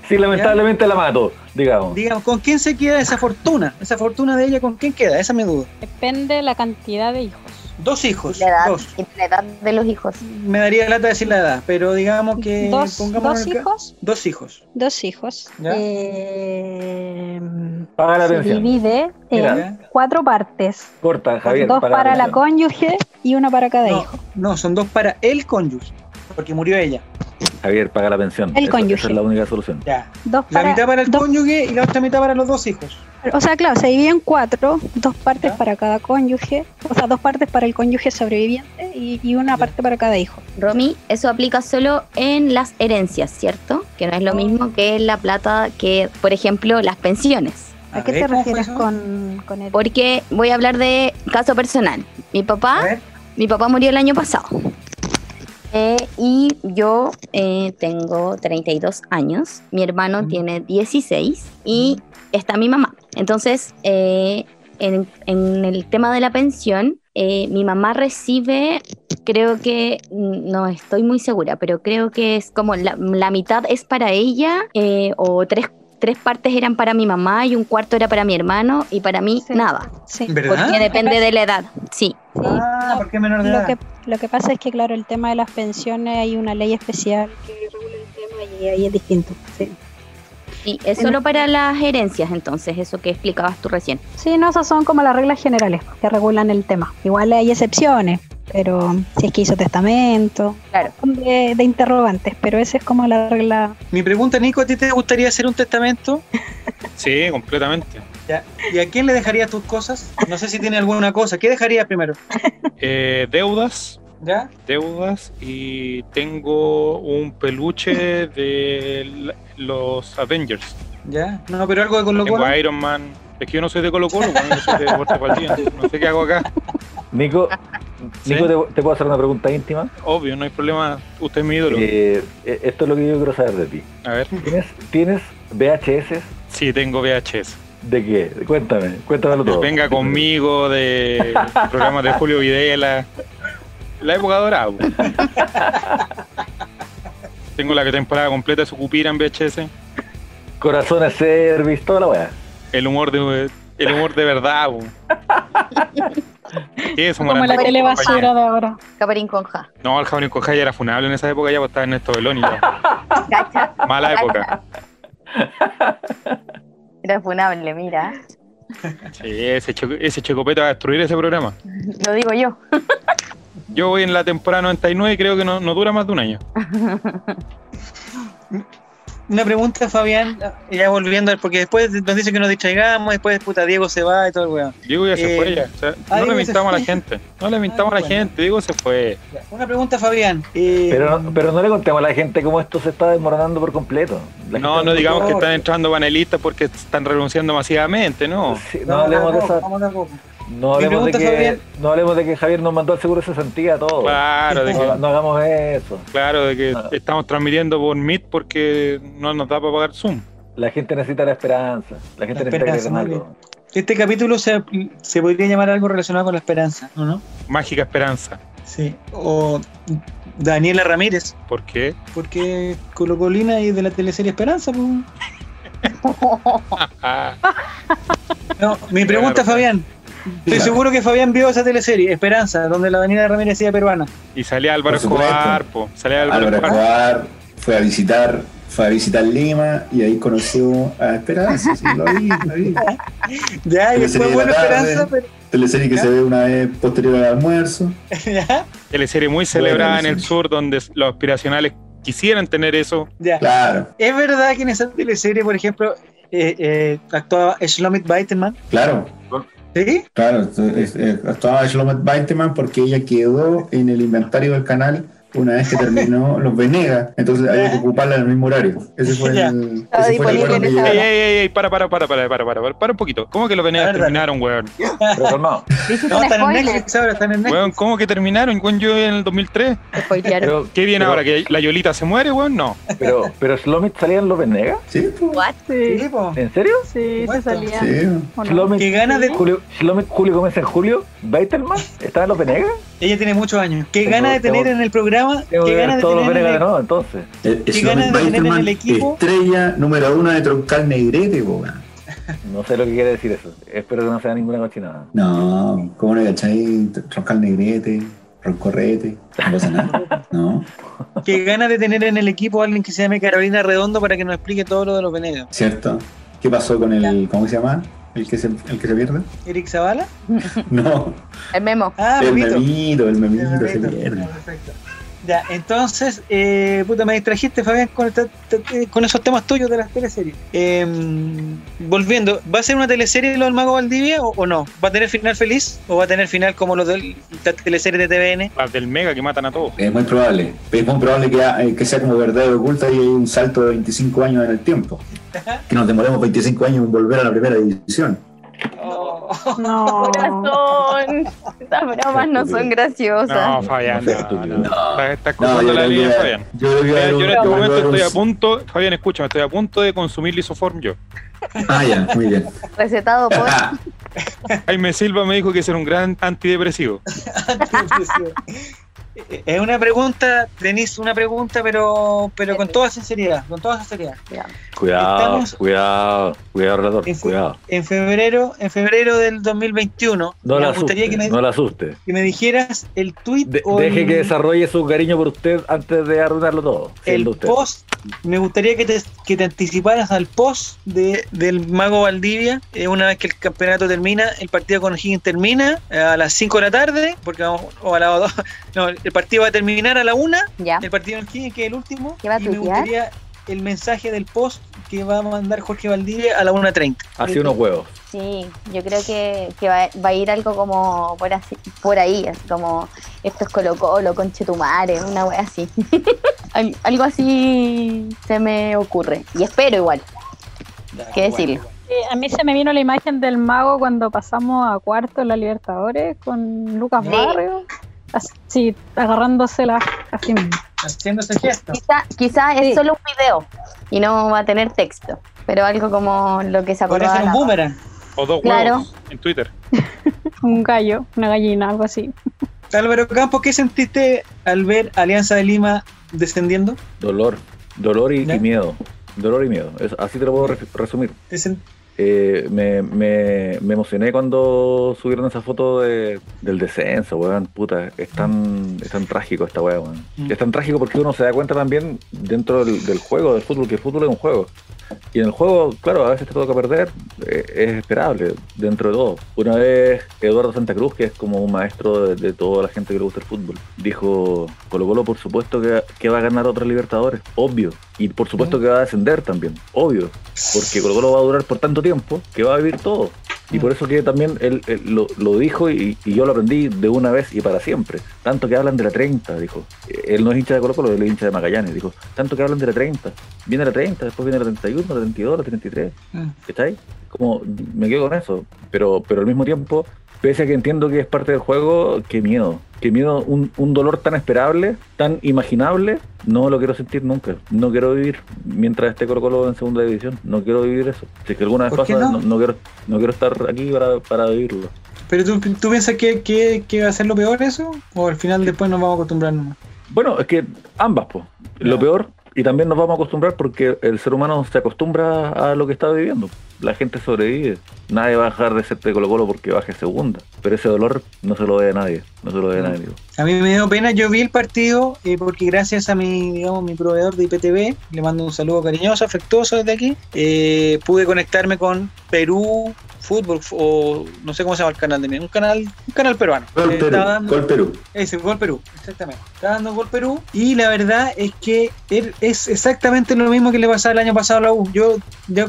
Sí, lamentablemente la mato, digamos. digamos, ¿con quién se queda esa fortuna? Esa fortuna de ella, ¿con quién queda? Esa es mi duda. Depende la cantidad de hijos. Dos hijos. La edad, Dos. y la edad de los hijos. Me daría lata decir la edad, pero digamos que ¿Dos, hijos? Dos hijos. Dos hijos. Eh, Paga la se atención. divide Mira. en cuatro partes. Corta, Javier. dos para la atención. cónyuge y una para cada No, hijo. no, son dos para el cónyuge, porque murió ella. Javier, paga la pensión. El cónyuge. Esa es la única solución. Ya. Dos La mitad para el dos- cónyuge y la otra mitad para los dos hijos. O sea, claro, se divide en cuatro, dos partes Ya. para cada cónyuge, o sea, dos partes para el cónyuge sobreviviente y, y una Ya. parte para cada hijo. Romy, eso aplica solo en las herencias, ¿cierto? Que no es lo mismo que la plata que, por ejemplo, las pensiones. ¿A qué ver, te ¿cómo fue refieres con, con el Porque voy a hablar de caso personal. Mi papá, mi papá murió el año pasado. Eh, y yo eh, tengo 32 años, mi hermano Mm. tiene 16 y está mi mamá. Entonces, eh, en, en el tema de la pensión, eh, mi mamá recibe, creo que, mm, no estoy muy segura, pero creo que es como la, la mitad es para ella eh, o tres, tres partes eran para mi mamá y un cuarto era para mi hermano y para mí Sí. nada, Sí. ¿Verdad? porque depende de la edad. Sí. Sí, Ah, no, ¿por qué menor de lo edad? que, lo que pasa es que, claro, el tema de las pensiones hay una ley especial que regula el tema y ahí es distinto. Sí, Sí, es solo para las herencias, entonces, eso que explicabas tú recién. sí no, esas son como las reglas generales que regulan el tema. Igual hay excepciones, pero si es que hizo testamento, Claro. de, de interrogantes, pero esa es como la regla. Mi pregunta, Nico, ¿a ti te gustaría hacer un testamento? Sí, completamente. Ya. ¿Y a quién le dejarías tus cosas? No sé si tiene alguna cosa. ¿Qué dejarías primero? Eh, deudas, ¿Ya? deudas y tengo un peluche de los Avengers. ¿Ya? No, pero algo de Colo Tengo Colo. a Iron Man. Es que yo no soy de Colo Colo, yo soy de Valdivia, No sé qué hago acá. Nico, Sí. Nico ¿te, te puedo hacer una pregunta íntima? Obvio, no hay problema. Usted es mi ídolo. Eh, eh, esto es lo que yo quiero saber de ti. A ver. ¿Tienes, ¿Tienes VHS? Sí, tengo VHS. ¿De qué? Cuéntame, cuéntamelo todo. Venga conmigo de programas de Julio Videla. La época dorada. Tengo la temporada completa de su cupira en VHS. Corazones Service, toda la weá. El humor de el humor de verdad. ¿Qué es, Como la tele basura de ahora. Caparín Conja. No, el Javier Coja ya era funable en esa época, ya pues estaba en esto de Loni. Cacha. Mala época. Era funable, mira. Sí, ese, checo- ese checopete va a destruir ese programa. Lo digo yo. Yo voy en la temporada 99 y creo que no, no dura más de un año. Una pregunta, Fabián, ya volviendo, porque después nos dice que nos distraigamos, después puta Diego se va y todo el weón. Diego ya se Eh, fue ya. O sea, ah, no Diego le mintamos a la gente. No le mintamos a la bueno. gente. Diego se fue. Una pregunta, Fabián. eh, Pero, no- pero no le contemos a la gente cómo esto se está desmoronando por completo. La No, no digamos que están entrando panelistas porque están renunciando masivamente, ¿no? Sí, no, hablemos de vamos, no, hablemos de que, Fabián. no hablemos de que Javier nos mandó al seguro de cesantía a todos. Claro, de No, que, no hagamos eso. claro, de que Ah. estamos transmitiendo por Meet porque no nos da para pagar Zoom. La gente necesita la esperanza. La gente La necesita esperanza, algo. Este capítulo se, se podría llamar algo relacionado con la esperanza, ¿o no? Mágica esperanza. Sí. O Daniela Ramírez, ¿Por qué? porque Colocolina y de la teleserie Esperanza, pues. No, mi pregunta. Fabián. Estoy Claro. seguro que Fabián vio esa teleserie, Esperanza, donde la Avenida Ramírez decía peruana. y salía Álvaro. Escobar, po. Salía Álvaro, Álvaro Escobar. Escobar fue a visitar, fue a visitar Lima y ahí conoció a Esperanza. sí, lo vi, lo vi. Ya, y la tarde. Esperanza, pero. Teleserie que ¿Ya? se ve una vez posterior al almuerzo. Ya, Teleserie muy celebrada en el sí. sur donde los aspiracionales quisieran tener eso. ya. Claro, Es verdad que en esa teleserie, por ejemplo, eh, eh, actuaba Shlomit Baiteman. claro, Claro. es- Actuaba Shlomo Baiteman porque ella quedó en el inventario del canal una vez que terminó los Venegas, entonces había que ocuparla en el mismo horario. Ese fue el, ese fue el acuerdo. Ey, ey, ey, para, para, para, para, para, para, para un poquito. ¿Cómo que los Venegas terminaron, weón? Pero calmado. No, están en Netflix ahora, están en Netflix. Weón, ¿cómo que terminaron, weón? Yo en el 2003. Pero, ¿Qué viene ahora? ¿Que la Yolita se muere, weón? No. Pero, pero Slomit salía en los Venegas. Sí, ¿En serio? Sí, se salía. Sí. Slomit, ¿Qué de Julio, Slomit, Julio Gómez en Julio? ¿Beitelman? ¿Estaba en los Venegas? Ella tiene muchos años. ¿Qué ganas de tener en el programa? Tengo que ganas de todos tener el, entonces. Eh, Qué Shlomo ganas de tener en Baiteman, el equipo. estrella número uno de Troncal Negrete, po. No sé lo que quiere decir eso. Espero que no sea ninguna cochinada. No, ¿cómo no cachai? Troncal Negrete, Roncorrete, no pasa nada. No, qué ganas de tener en el equipo a alguien que se llame Carolina Redondo para que nos explique todo lo de los Venegas. ¿cierto? ¿Qué pasó con el, ¿cómo se llama? ¿El que se, el que se pierde? ¿Eric Zavala? No, El memo. Ah, el memito, el El memito se pierde. Perfecto. Ya, entonces, eh, puta, me distrajiste, Fabián, con, esta- con esos temas tuyos de las teleseries. Eh, volviendo, ¿va a ser una teleserie lo del Mago Valdivia o, o no? ¿Va a tener final feliz o va a tener final como los de la teleserie de TVN? Las del Mega que matan a todos. Es muy probable. Es muy probable que, eh, que sea como verdad oculta y hay un salto de 25 años en el tiempo. que nos demoremos 25 años en volver a la primera división. Oh. No. Corazón. Estas bromas no son graciosas. No, Fabián, No no. Estás- cruzando la línea, Fabián. Yo en este momento estoy a un- punto, Fabián, escúchame, estoy a punto de consumir lisoform yo. Ah, ya, muy bien. Recetado por. Ah, Jaime Silva me dijo que ese era un gran antidepresivo. Es una pregunta, Denis, una pregunta, pero pero con toda sinceridad, con toda sinceridad. Cuidado, Estamos- cuidado, cuidado, relator, En, cuidado. en febrero, en febrero del 2021, No me gustaría asuste, que me, no la asuste. que me dijeras el tweet De- o deje el, que desarrolle su cariño por usted antes de arruinarlo todo. el post. Me gustaría que te, que te anticiparas al post de, del Mago Valdivia. eh, una vez que el campeonato termina, el partido con Higgins termina eh, a las 5 de la tarde, porque vamos, o a las 2. No, el partido va a terminar a la 1 Ya. el partido en Higgins, que es el último. ¿Qué va a y me gustaría el mensaje del post que va a mandar Jorge Valdivia a la 1.30. Así unos huevos. Sí, yo creo que, que va, va a ir algo como por, así, por ahí, así como esto es Colo Colo, conchetumare, una wea así. Al- algo así se me ocurre. Y espero igual. ¿Qué decirle? Eh, a mí se me vino la imagen del mago cuando pasamos a cuarto en la Libertadores con Lucas Sí. Barrio. Así, agarrándosela así mismo. Haciendo ese gesto. Quizá, quizá Sí. es solo un video y no va a tener texto, pero algo como lo que se Podría acordaba. ser un boomerang. O dos Claro. huevos en Twitter. Un gallo, una gallina, algo así. Álvaro Campos, ¿qué sentiste al ver Alianza de Lima descendiendo? Dolor, dolor y, y miedo. Dolor y miedo. Es- así te lo puedo re- resumir. ¿Te sen- Eh, me, me, me emocioné cuando subieron esa foto de, del descenso, weón. Puta, es tan, es tan trágico esta weá, weón. Mm. Es tan trágico porque uno se da cuenta también dentro del, del juego, del fútbol, que el fútbol es un juego. Y en el juego, claro, a veces te toca perder, eh, es esperable dentro de todo. Una vez Eduardo Santa Cruz, que es como un maestro de, de toda la gente que le gusta el fútbol, dijo, Colo Colo por supuesto que, que va a ganar otra Libertadores, obvio. Y por supuesto que va a descender también, obvio. Porque Colo Colo va a durar por tanto tiempo que va a vivir todo. Y por eso que también él, él lo, lo dijo y, y yo lo aprendí de una vez y para siempre. Tanto que hablan de la 30, dijo. Él no es hincha de Colo Colo, él es hincha de Magallanes. Dijo, tanto que hablan de la 30. Viene la 30, después viene la 31, la 32, la 33. Mm. ¿Estáis? Como me quedo con eso. Pero, pero al mismo tiempo, pese a que entiendo que es parte del juego, qué miedo. Qué miedo, un, un dolor tan esperable, tan imaginable, no lo quiero sentir nunca. No quiero vivir mientras esté Colo Colo en segunda división. No quiero vivir eso. Si es que alguna vez ¿Por qué pasa, no? no, no quiero, no quiero estar aquí para, para vivirlo. ¿Pero tú, tú piensas que, que, que va a ser lo peor eso? ¿O al final después nos vamos a acostumbrar? Bueno, es que ambas, pues. Lo peor, y también nos vamos a acostumbrar porque el ser humano se acostumbra a lo que está viviendo. La gente sobrevive. Nadie va a dejar de ser de Colo Colo porque baje segunda. Pero ese dolor no se lo ve a nadie. No se lo ve a nadie. digo. A mí me dio pena, yo vi el partido eh, porque gracias a mi, digamos, mi proveedor de IPTV, le mando un saludo cariñoso, afectuoso desde aquí, eh, pude conectarme con Perú Fútbol, o no sé cómo se llama el canal de mí, un canal, un canal peruano. Gol Eh, Perú, estaba dando- Gol Perú. Ese, Gol Perú, exactamente. Está dando Gol Perú. Y la verdad es que es exactamente lo mismo que le pasaba el año pasado a la U. Yo, yo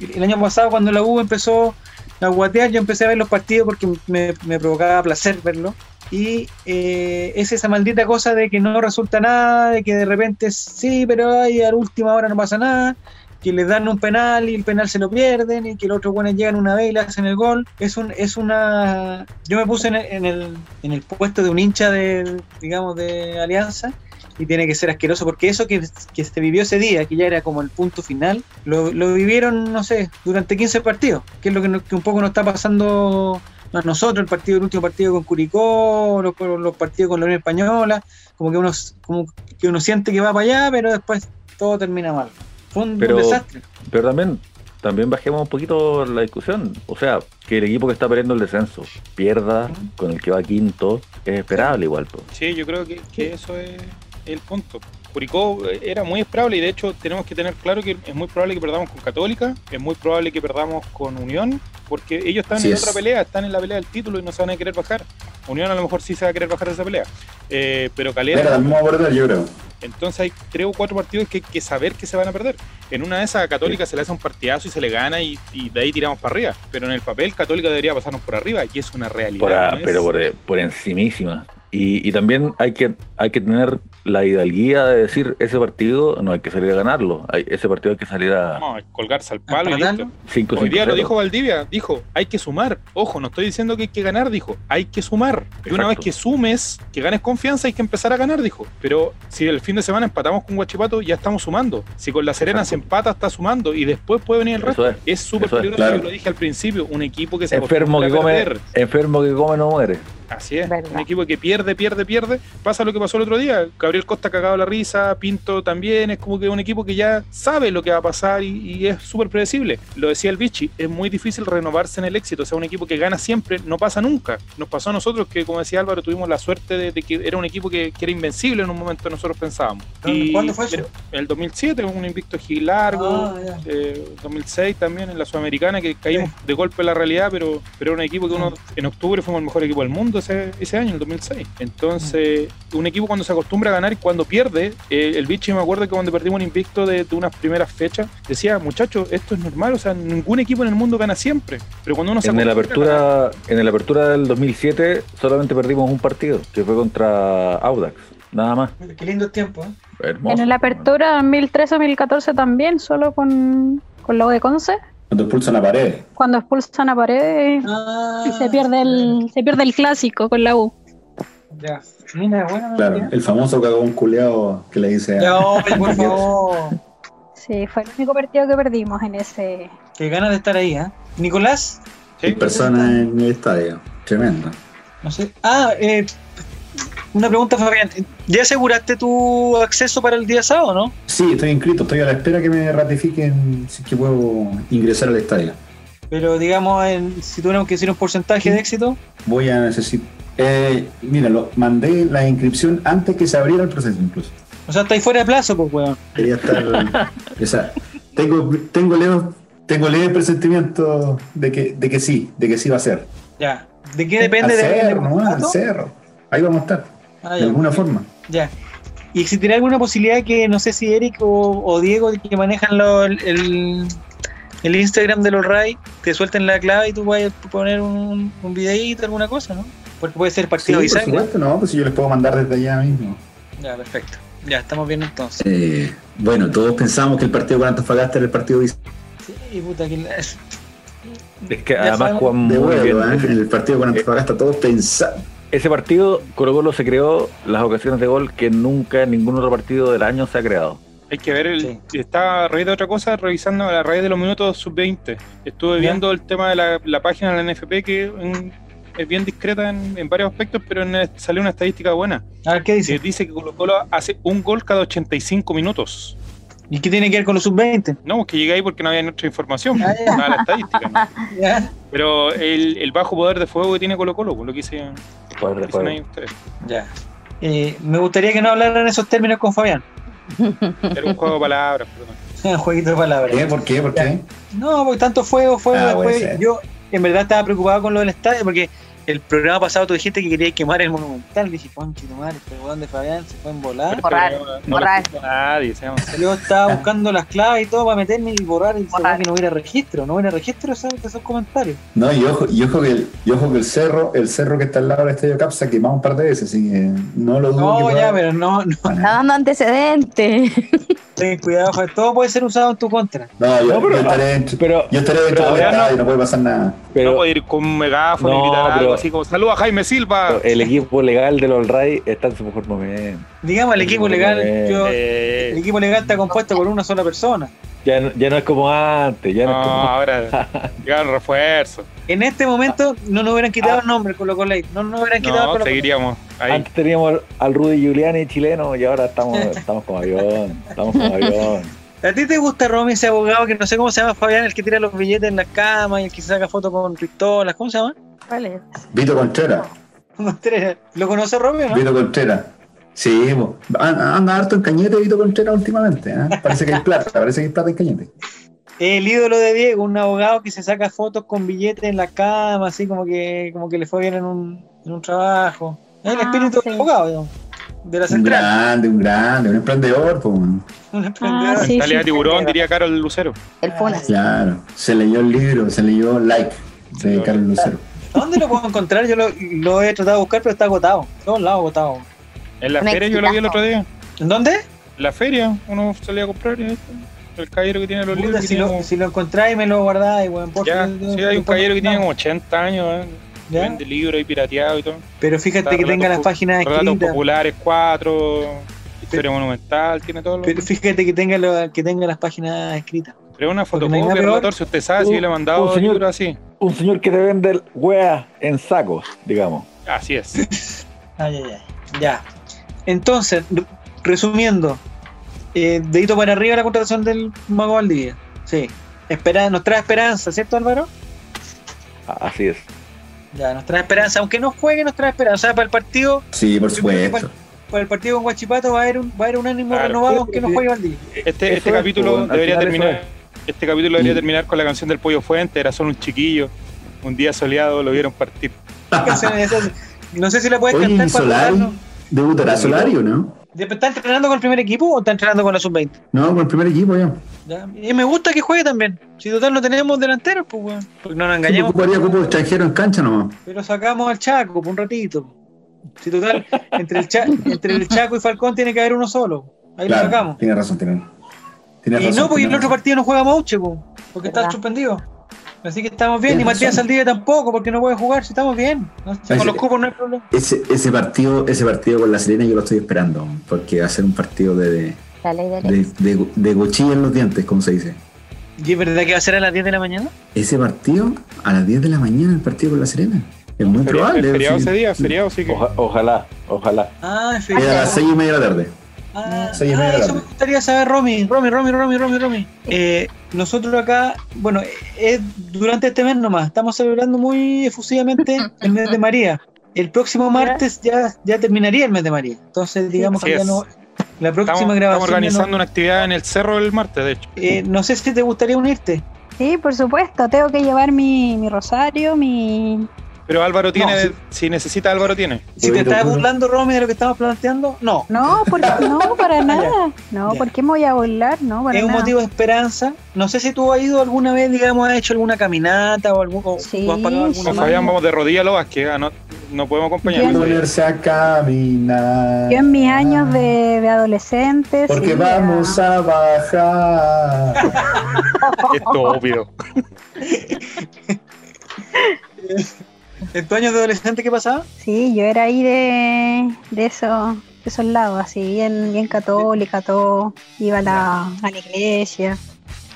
el año pasado cuando la U empezó a guatear, yo empecé a ver los partidos porque me, provocaba placer verlo. Y eh, es esa maldita cosa de que no resulta nada, de que de repente sí, pero ay, a la última hora no pasa nada, que les dan un penal y el penal se lo pierden y que los otros buenos llegan una vez y le hacen el gol. Es un es una yo me puse en el, en el, en el puesto de un hincha de digamos de Alianza y tiene que ser asqueroso porque eso que, que se vivió ese día, que ya era como el punto final, lo, lo vivieron, no sé, durante 15 partidos, que es lo que, no- que un poco nos está pasando a nosotros, el partido, el último partido con Curicó, los, los partidos con la Unión Española, como que uno, como que uno siente que va para allá, pero después todo termina mal. Fue un, desastre. Pero también, también bajemos un poquito la discusión. O sea, que el equipo que está peleando el descenso pierda con el que va quinto es esperable igual. pues. Sí, yo creo que, que eso es el punto. Curicó eh, era muy esperable y de hecho tenemos que tener claro que es muy probable que perdamos con Católica, es muy probable que perdamos con Unión, porque ellos están en es. otra pelea, están en la pelea del título y no se van a querer bajar. Unión a lo mejor sí se va a querer bajar de esa pelea, Eh, pero Calera Era, vamos a perder, yo creo. Entonces hay tres o cuatro partidos que hay que saber que se van a perder. En una de esas a Católica se le hace un partidazo y se le gana y, y de ahí tiramos para arriba. Pero en el papel Católica debería pasarnos por arriba y es una realidad. Por a- ¿no es? pero por, por encimísima. Y, y también hay que, hay que tener la hidalguía de decir ese partido no hay que salir a ganarlo, hay, ese partido hay que salir a No, colgarse al palo y. 5 Hoy día lo dijo Valdivia, dijo, hay que sumar. Ojo, no estoy diciendo que hay que ganar, dijo, hay que sumar. Y una vez que sumes, que ganes confianza, hay que empezar a ganar, dijo. Pero si el fin de semana empatamos con Guachipato, ya estamos sumando. Si con La Serena se empata, está sumando. Y después puede venir el resto. es, Es súper es, peligroso, claro. yo lo dije al principio, un equipo que se Enfermo que come, perder. enfermo que come no muere. Así es, Verdad. un equipo que pierde, pierde, pierde. Pasa lo que pasó el otro día. Gabriel Costa cagado la risa, Pinto también. Es como que un equipo que ya sabe lo que va a pasar y, y es súper predecible. Lo decía el Vichy, es muy difícil renovarse en el éxito. O sea, un equipo que gana siempre no pasa nunca. Nos pasó a nosotros que, como decía Álvaro, tuvimos la suerte de, de que era un equipo que, que era invencible en un momento nosotros pensábamos. ¿Cuándo- cuándo fue eso? En el 2007, un invicto Gil largo. Ah, ya. Eh, 2006 también en la Sudamericana que caímos de golpe en la realidad, pero, pero era un equipo que uno en octubre fuimos el mejor equipo del mundo ese, ese año, el 2006. Entonces, un equipo cuando se acostumbra a ganar y cuando pierde, eh, el bicho me acuerdo que cuando perdimos un invicto de, de unas primeras fechas, decía, muchachos, esto es normal, o sea, ningún equipo en el mundo gana siempre. Pero cuando uno se En el apertura, en el apertura del 2007 solamente perdimos un partido, que fue contra Audax, nada más. Qué lindo tiempo, ¿eh? Hermoso. En la apertura 2013-2014 también, solo con, con la U de Conce, Cuando expulsan a pared. cuando expulsan a Paredes Ah, y se pierde el, se pierde el clásico con la U. Ya. Mira, bueno, Claro, el famoso cagón culeado que le dice a... Ya, hombre, por favor. Sí, fue el único partido que perdimos en ese. Qué ganas de estar ahí, ¿eh? Nicolás, Sí, personas en el estadio. Tremendo. no sé. Ah, eh, una pregunta, Fabián. ¿Ya aseguraste tu acceso para el día sábado, no? Sí, estoy inscrito, estoy a la espera que me ratifiquen si es que puedo ingresar al estadio. Pero digamos, en- si tuviéramos que decir un porcentaje de éxito, Voy a necesitar... Eh, mira, lo, mandé la inscripción antes que se abriera el proceso incluso. o sea, estáis fuera de plazo, pues, weón. Quería estar... o sea, tengo, tengo, leve, tengo leve presentimiento de que, de que sí, de que sí va a ser. Ya. ¿De qué depende al de cerro, nomás, al contrato? cerro. Ahí vamos a estar, Ah, de alguna forma. Ya. ¿Y existirá alguna posibilidad que, no sé si Eric o, o Diego, que manejan lo- el, el, Instagram de los Ray, te suelten la clave y tú puedes poner un, un videíto, alguna cosa, ¿no? Porque puede ser Sí, partido por bisagra. supuesto, no, pues si yo les puedo mandar desde allá mismo. Ya, perfecto. Ya, estamos bien entonces. Eh, bueno, todos pensamos que el partido con Antofagasta era el partido de Sí, puta, que es- Es que Ya además Juan muy bien. ¿eh? En el partido con Antofagasta todos pensaban. Ese partido, Colo Colo se creó las ocasiones de gol que nunca en ningún otro partido del año se ha creado. Hay que ver, el, Sí. estaba a raíz de otra cosa, revisando a la raíz de los minutos sub-20. Estuve Ya. viendo el tema de la, la página de la NFP que en- es bien discreta en, en varios aspectos, pero en salió una estadística buena. A ver, ¿qué Que dice? dice que Colo Colo hace un gol cada 85 minutos. ¿Y qué tiene que ver con los sub-20? No, que llegué ahí porque no había otra información, Ah, nada la estadística. Pero el, el bajo poder de fuego que tiene Colo Colo, por lo que dicen, Poder de juego. Ya. Eh, me gustaría que no hablaran esos términos con Fabián. Era un juego de palabras, perdón. Jueguito de palabras. ¿Por qué? ¿Por qué? ¿Por qué? No, porque tanto fuego, fuego, Ah, después yo en verdad estaba preocupado con lo del estadio porque el programa pasado tú dijiste que querías quemar el monumental. Dije, conche tu madre, este weón de Fabián se fue en volar. Borrar, no, borrar. nadie, Yo estaba buscando las claves y todo para meterme y borrar y Borrar. saber que no hubiera registro, no hubiera registro de esos, de esos comentarios. No, y ojo, y ojo que el, y ojo que el cerro, el cerro que está al lado del estadio Cap se ha quemado un par de veces, así que no lo dudo. No, pueda- ya, pero no, no, Está dando antecedentes. ten cuidado, todo puede ser usado en tu contra. No, yo, No, pero- yo estaré dentro, Pero, yo estaré dentro pero del estadio, no puede pasar nada. no pero puede ir con un megáfono No, y gritar algo así como saluda a Jaime Silva. el equipo legal de los Ray está en su mejor momento. Digamos, el equipo legal, yo- Eh, el equipo legal está compuesto por una sola persona. Ya, no- ya no es como antes, ya no, no, es como ahora llegaron refuerzos. En este momento no nos hubieran quitado el nombre con lo Colo no nos hubieran quitado el No, Colo seguiríamos ahí. Antes teníamos al- Rudy Giuliani chileno y ahora estamos, estamos como avión. Estamos como avión. ¿A ti te gusta Romy, ese abogado que no sé cómo se llama, Fabián, el que tira los billetes en las camas y el que se saca fotos con pistolas? ¿Cómo se llama? ¿Cuál es? Vito Contreras, ¿Lo conoce Romy o no? Vito Contreras. Sí, anda harto en Cañete Vito Contreras últimamente. ¿eh? Parece que hay plata, parece que hay plata en Cañete. El ídolo de Diego, un abogado que se saca fotos con billetes en la cama, así como que, como que le fue bien en un, en un trabajo. Es el Ah, espíritu sí. del abogado, digamos, de la Un grande, un grande, un emprendedor, man. Un emprendedor. Ah, sí. Talía tiburón, diría Carol Lucero. El Funas. Claro. Se leyó el libro, se leyó Like de Carlos Lucero. ¿Dónde lo puedo encontrar? Yo lo, lo he tratado de buscar, pero está agotado. Todos lados agotado. En la Un feria yo lo vi el otro día. ¿En dónde? En la feria uno salía a comprar y el caballero que tiene los libros. si, tiene lo, como- si lo encontráis, me lo guardáis, weón. Ya, sí, hay un caballero que tiene como 80 años, ¿eh? ¿Ya? vende libros y pirateado y todo. Pero fíjate Está que tenga relatos las páginas Relatos escritas. populares 4, Historia monumental, tiene todo lo Pero fíjate que tenga, lo- que tenga las páginas escritas. Pero una fotocopia, relator, si usted sabe, si Un- yo le he mandado un señor- libros así. Un señor que te vende weas en sacos, digamos. Así es. Ay, ay, ay. Ya. Entonces, re- resumiendo, eh, dedito para arriba la contratación del Mago Valdivia. Sí. Espera, nos trae esperanza, ¿cierto Álvaro? Así es. Ya, nos trae esperanza. Aunque no juegue, nos trae esperanza. O sea, para el partido, Sí, por supuesto. para, para el partido con Guachipato va a haber un, va a haber un ánimo Claro. renovado aunque no juegue Valdivia. Este, este es, capítulo debería terminar. Este capítulo debería Mm. terminar con la canción del Pollo Fuente, era solo un chiquillo. Un día soleado lo vieron partir. ¿Qué canción es esa? No sé si la puedes Oye, cantar ¿y para. ¿Debutará Solari o no? ¿Está entrenando con el primer equipo o está entrenando con la sub-20? No, con el primer equipo ya. Ya. Y me gusta que juegue también. Si total no tenemos delanteros, pues weón. Porque no nos Sí, engañemos. ocuparía cupo extranjero en cancha nomás. Pero sacamos al Chaco por un ratito. Si total, entre el, Cha- entre el Chaco y Falcón tiene que haber uno solo. Ahí lo sacamos. tiene razón, tiene, tiene Y razón. no, porque el otro razón. partido no juega Mauche, po, porque está ¿Verdad? suspendido. Así que estamos bien. Ni Matías. Saldivia tampoco, porque no puede jugar. Si estamos bien. No, si Ahí con los cupos no hay problema. Ese, ese partido, ese partido con la Serena yo lo estoy esperando, porque va a ser un partido de, de, La ley de de, de, cuchilla en los dientes, como se dice. ¿Y es verdad que va a ser a las 10 de la mañana? Ese partido, a las 10 de la mañana, el partido con la Serena. Es muy Feria- probable. es feriado sí. ese día, feriado, sí que. Oja- ojalá, ojalá. Ah, es Es a feriado. las 6 y media de la tarde. Ah, ah, eso me gustaría saber, Romy. Romy, Romy, Romy, Romy, Romy. Eh, nosotros acá, bueno, es durante este mes nomás, estamos celebrando muy efusivamente el mes de María. El próximo martes ya, ya terminaría el mes de María. Entonces, digamos Así que ya no. La próxima Estamos, estamos grabación. ya organizando no, una actividad en el cerro el martes, de hecho. eh, no sé si te gustaría unirte. Sí, por supuesto, tengo que llevar mi, mi rosario, mi... Pero Álvaro tiene, No, sí. si necesita Álvaro tiene. Si te estás burlando, Romy, de lo que estamos planteando, no. No, por- no, para nada. No, Ya. ¿por qué me voy a burlar? No, para Es un nada. motivo de esperanza. No sé si tú has ido alguna vez, digamos, has hecho alguna caminata o, algún, o- Sí, o has pagado alguna. Fabián vamos de rodillas a los Vázquez, ah, no, no podemos acompañar. Ponerse a caminar. Yo en mis años de, de adolescente... Porque sí, vamos a bajar. Qué estúpido. ¿En tus años de adolescente qué pasaba? Sí, yo era ahí de, de, esos, de esos lados, así, bien, bien católica, todo. Iba a la, a la iglesia.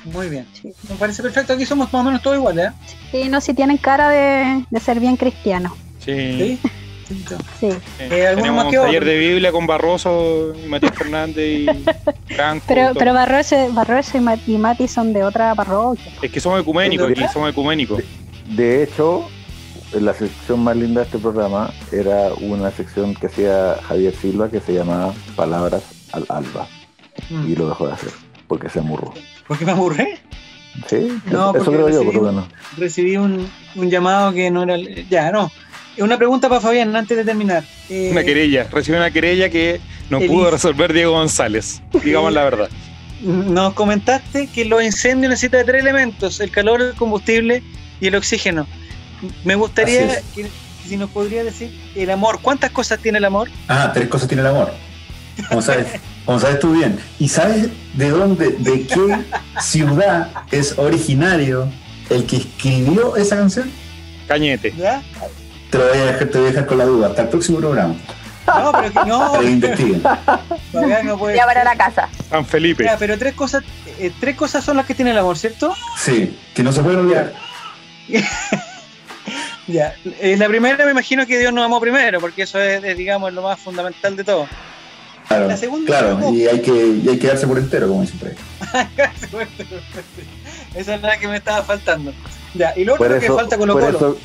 Muy bien. Sí. Me parece perfecto. Aquí somos más o menos todos iguales, ¿eh? Sí, no, si tienen cara de, de ser bien cristianos. Sí. ¿Sí? Sí. Sí. Eh, ¿alguno tenemos más un taller de Biblia con Barroso y Matías Fernández y Franco. Pero, pero Barroso, Barroso y, Ma- y Mati son de otra parroquia. Es que somos ecuménicos aquí, somos ecuménicos. De hecho, la sección más linda de este programa era una sección que hacía Javier Silva que se llamaba Palabras al Alba. Mm. Y lo dejó de hacer porque se amurró. ¿Por qué me aburré? Sí, No, eso, creo yo, recibí- por lo menos. Recibí un, un llamado que no era... Ya, no. Una pregunta para Fabián antes de terminar. Eh, Una querella, recibió una querella que no pudo resolver Diego González. Digamos la verdad. Nos comentaste que los incendios necesitan tres elementos, el calor, el combustible y el oxígeno. Me gustaría que si nos podría decir el amor, ¿cuántas cosas tiene el amor? Ah, tres cosas tiene el amor. Como sabes, como sabes tú bien. ¿Y sabes de dónde, de qué ciudad es originario el que escribió esa canción? Cañete. ¿Ya? Te lo voy a dejar, te voy a dejar con la duda. Hasta el próximo programa. No, pero que no, Para que investiguen. Fabián no puede Ya para la casa. San Felipe. Ya, pero tres cosas, eh, tres cosas son las que tiene el amor, ¿cierto? Sí, que no se puede olvidar. Ya. Eh, la primera me imagino que Dios nos amó primero, porque eso es, es, digamos, lo más fundamental de todo. Claro, La segunda claro y, hay que, y hay que darse por entero, como siempre. Esa es la que me estaba faltando. Ya, y lo otro Por que falta Colo por Colo. eso,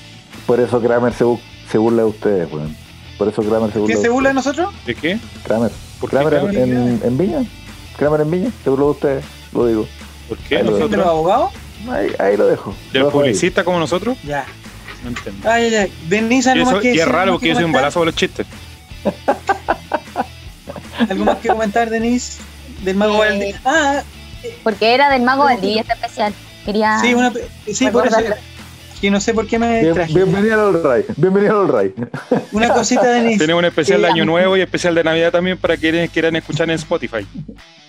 por eso Kramer se, bu- se burla de ustedes, weón. Por eso Kramer se burla ¿Quién de se burla de nosotros? ¿De qué? Kramer. ¿Por qué Kramer en, Kramer? en, en Viña. Kramer en Viña. Se burló de ustedes, lo digo. ¿Por qué Ahí lo ¿De los nosotros? abogados? Ahí, ahí lo dejo. ¿Del Lo dejo ahí. publicista como nosotros? Ya. No entiendo. Ay, ay, ay. Denise, Y, ¿algo eso- más que y es raro ¿Algo porque yo soy un balazo con los chistes. ¿Algo más que comentar, Denise? Del mago Eh. Ah, Porque era del mago Valdivia este especial. Quería. sí, una, sí, por eso. que no sé por qué me Bien- traje. bienvenido al Ray. Bienvenido al Ray. Una cosita, Denise. Tenemos un especial de Eh, Año Nuevo y especial de Navidad también para quienes quieran escuchar en Spotify.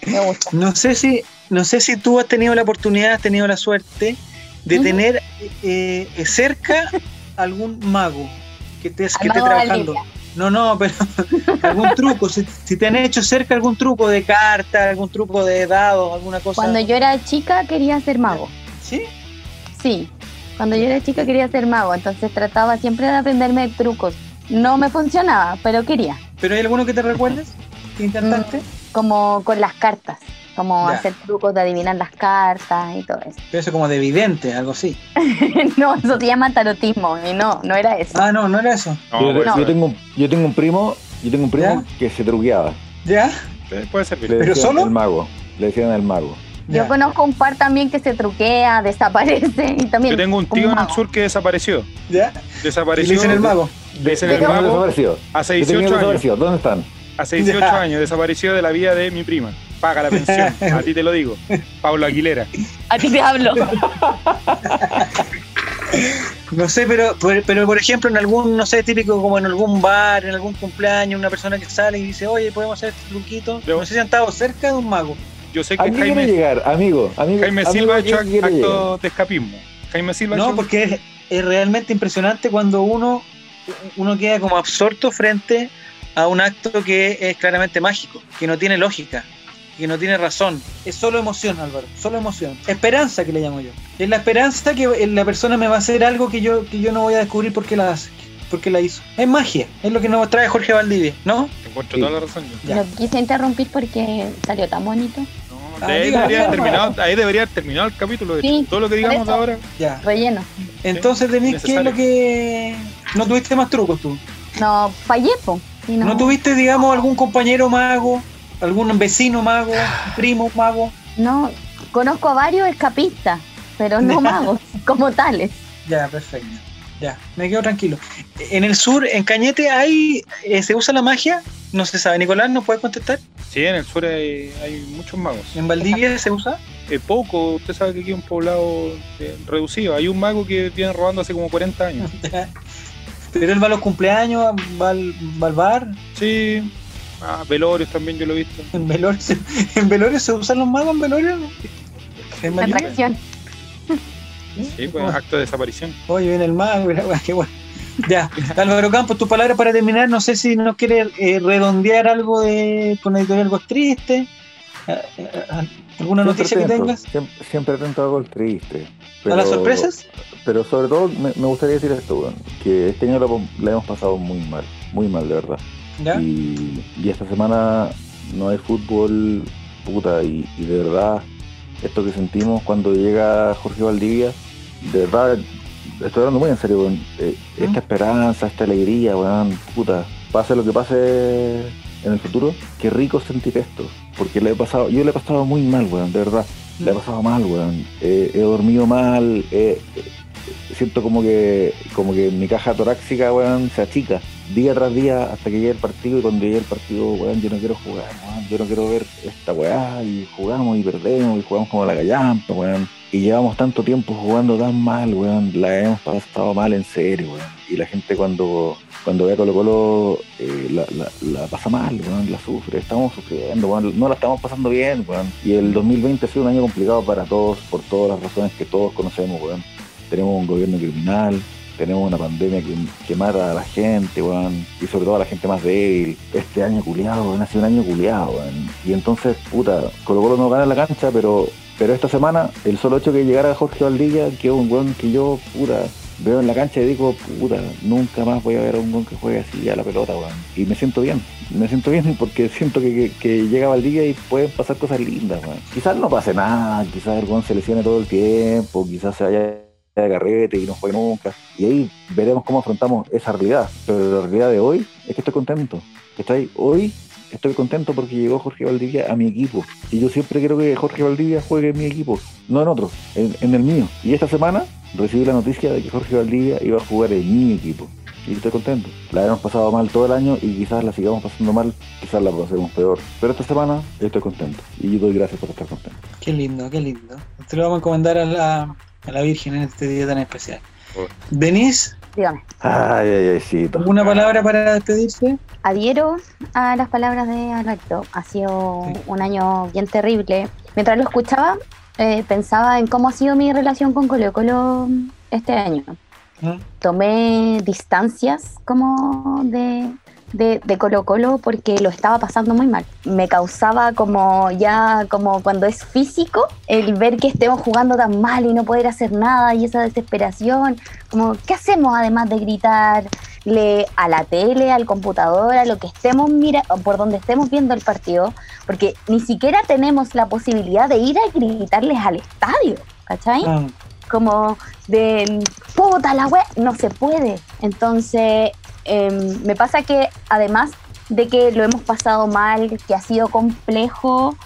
Me gusta. No sé si, no sé si tú has tenido la oportunidad, has tenido la suerte de tener eh, eh, cerca algún mago que te, que esté trabajando. No, no, pero algún truco, si, si te han hecho cerca algún truco de carta, algún truco de dados, alguna cosa. Cuando yo era chica quería ser mago. ¿Sí? Sí, cuando yo era chica quería ser mago, entonces trataba siempre de aprenderme trucos. No me funcionaba, pero quería. ¿Pero hay alguno que te recuerdes? ¿Que intentaste? Como con las cartas, como Ya. hacer trucos de adivinar las cartas y todo eso. Pero eso como de evidente, algo así. no, eso se llama tarotismo y no, no era eso. Ah, no, no era eso. No, yo, puede, yo tengo, un- yo tengo un primo, yo tengo un primo que se truqueaba. ¿Ya? Puede servir. Le ¿Pero solo? el mago. Le decían el mago. Yo Ya. conozco un par también que se truquea, desaparece y también. Yo tengo un tío en el sur que desapareció. ¿Ya? Y Desapareció. le dicen el mago. Le dicen el mago hace Yo tengo 18 años. desaparecido. ¿Dónde están? Hace 18 Ya. años desapareció de la vida de mi prima. Paga la pensión. A ti te lo digo. Pablo Aguilera. A ti te hablo. No sé, pero, pero, pero, por ejemplo, en algún, no sé, típico como en algún bar, en algún cumpleaños, una persona que sale y dice, oye, podemos hacer este truquito. Yo- No sé si han estado cerca de un mago. Yo sé ¿A que quiere Jaime, llegar, amigo? amigo Jaime amigo, Silva ha ¿a hecho llegar? actos de escapismo. Jaime Silva ha No, hecho- porque es, es realmente impresionante cuando uno, uno queda como absorto frente a un acto que es claramente mágico, que no tiene lógica, que no tiene razón. Es solo emoción, Álvaro, solo emoción. Esperanza que le llamo yo. Es la esperanza que la persona me va a hacer algo que yo, que yo no voy a descubrir por qué la hace, por qué la hizo. Es magia, es lo que nos trae Jorge Valdivia, ¿no? Encuentro Sí. toda la razón yo. Ya. Lo quise interrumpir porque salió tan bonito. No, Ah, de ahí, debería terminado, ahí debería haber terminado el capítulo. de. Sí, Todo lo que digamos eso. ahora. Ya. Relleno. Entonces, Denise, ¿qué es lo que... No tuviste más trucos tú? No, fallé, po. ¿No, tuviste, digamos, algún compañero mago, algún vecino mago, primo mago? No, conozco a varios escapistas, pero no magos como tales. Ya, perfecto. Ya, me quedo tranquilo. En el sur, en Cañete, hay, eh, ¿se usa la magia? No se sabe. Nicolás, ¿no puede contestar? Sí, en el sur hay, hay muchos magos. ¿En Valdivia se usa? Eh, poco, usted sabe que aquí es un poblado eh, reducido. Hay un mago que viene robando hace como 40 años. Pero él va a los cumpleaños, va al, va al bar. Sí, ah, velorios también yo lo he visto. ¿En velorio, se- ¿En velorio se usan los magos en velorio? ¿En? Atracción. Sí, pues acto de desaparición. Oye, viene el mago, qué bueno. Ya, Álvaro Campos, tu palabra para terminar. No sé si nos quiere eh, redondear algo de con Editorial Voz Triste. Eh, eh, ¿Alguna Siempre noticia que atento, tengas? Siempre, siempre atento a algo triste. ¿A las sorpresas? Pero sobre todo me, me gustaría decir esto, weón, que este año lo- la hemos pasado muy mal, muy mal de verdad. ¿Ya? Y, y esta semana no hay fútbol, puta, y, y de verdad, esto que sentimos cuando llega Jorge Valdivia, de verdad, estoy hablando muy en serio, weón, eh, ¿Mm? esta esperanza, esta alegría, weón, puta, pase lo que pase en el futuro, qué rico sentir esto, porque le he pasado, yo le he pasado muy mal, weón, de verdad, le he pasado mal, weón, Eh, he dormido mal, eh, siento como que como que mi caja torácica, weón, se achica día tras día hasta que llegue el partido y cuando llegue el partido, weón, yo no quiero jugar, weón, yo no quiero ver esta weá y jugamos y perdemos y jugamos como la gallampa, weón. Y llevamos tanto tiempo jugando tan mal, weón, la hemos pasado mal en serio, weón. Y la gente cuando cuando ve a Colo Colo eh, la, la, la pasa mal, weón, la sufre, estamos sufriendo, weón, no la estamos pasando bien, weón. Y el 2020 ha sido un año complicado para todos por todas las razones que todos conocemos, weón. Tenemos un gobierno criminal, tenemos una pandemia que, mata a la gente, weón, y sobre todo a la gente más débil. Este año culiado, weón, ha sido un año culiado, weón. Y entonces, puta, Colo Colo no gana la cancha, pero pero esta semana, el solo hecho que llegara Jorge Valdivia, que es un weón que yo, puta, veo en la cancha y digo, puta, nunca más voy a ver a un weón que juegue así a la pelota, weón. Y me siento bien, me siento bien porque siento que, que, que llega Valdivia y pueden pasar cosas lindas, weón. Quizás no pase nada, quizás el weón se lesione todo el tiempo, quizás se vaya de carrete y no juegue nunca. Y ahí veremos cómo afrontamos esa realidad. Pero la realidad de hoy es que estoy contento. ¿Cachai? Hoy estoy contento porque llegó Jorge Valdivia a mi equipo. Y yo siempre quiero que Jorge Valdivia juegue en mi equipo, no en otro, en, en el mío. Y esta semana recibí la noticia de que Jorge Valdivia iba a jugar en mi equipo. Y estoy contento. La hemos pasado mal todo el año y quizás la sigamos pasando mal, quizás la pasemos peor. Pero esta semana estoy contento. Y yo doy gracias por estar contento. Qué lindo, qué lindo. Te lo vamos a encomendar a la, a la Virgen en este día tan especial. Denise, Dígame. Ay, ay, ay, sí. ¿alguna palabra para despedirse? Adhiero a las palabras de Alberto. Ha sido un año bien terrible. Mientras lo escuchaba, eh, pensaba en cómo ha sido mi relación con Colo Colo este año. ¿Mm? Tomé distancias como de, de, de Colo Colo porque lo estaba pasando muy mal. Me causaba como ya, como cuando es físico, el ver que estemos jugando tan mal y no poder hacer nada y esa desesperación. Como, ¿qué hacemos además de gritarle a la tele, al computador, a lo que estemos mira por donde estemos viendo el partido? Porque ni siquiera tenemos la posibilidad de ir a gritarles al estadio, ¿cachai? Como de puta la web, no se puede. Entonces, em, me pasa que además de que lo hemos pasado mal, que ha sido complejo,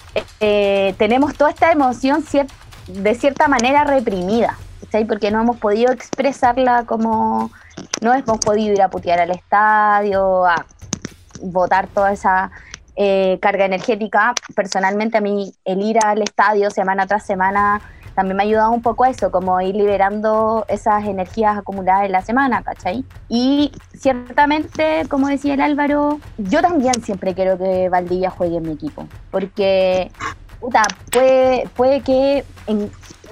eh, tenemos toda esta emoción de cierta manera reprimida, ¿cachai? Porque no hemos podido expresarla como, no hemos podido ir a putear al estadio, a botar toda esa eh, carga energética. Personalmente a mí el ir al estadio semana tras semana también me ha ayudado un poco a eso, como ir liberando esas energías acumuladas en la semana, ¿cachai? Y ciertamente, como decía el Álvaro, yo también siempre quiero que Valdivia juegue en mi equipo, porque, puta, puede, puede que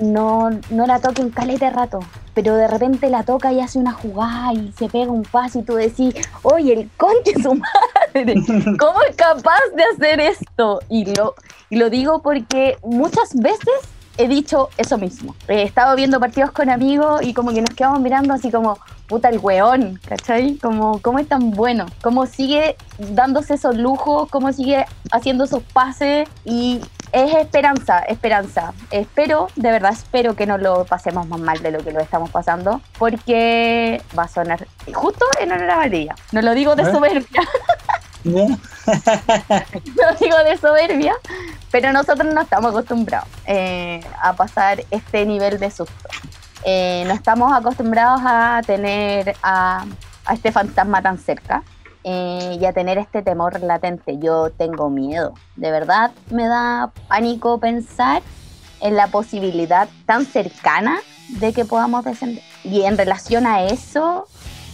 no, no la toque en caleta de rato, pero de repente la toca y hace una jugada y se pega un pase y tú decís, oye, el conche su madre, ¿cómo es capaz de hacer esto? Y lo, y lo digo porque muchas veces he dicho eso mismo. He estado viendo partidos con amigos y como que nos quedamos mirando así como, puta el weón, ¿cachai? Como, ¿cómo es tan bueno? ¿Cómo sigue dándose esos lujos? ¿Cómo sigue haciendo esos pases? Y es esperanza, esperanza. Espero, de verdad espero que no lo pasemos más mal de lo que lo estamos pasando, porque va a sonar justo en honor a Valdivia. No lo digo de ¿Eh? soberbia, ¿no? no digo de soberbia, pero nosotros no estamos acostumbrados eh, a pasar este nivel de susto. Eh, no estamos acostumbrados a tener a, a este fantasma tan cerca eh, y a tener este temor latente. Yo tengo miedo, de verdad me da pánico pensar en la posibilidad tan cercana de que podamos descender. Y en relación a eso,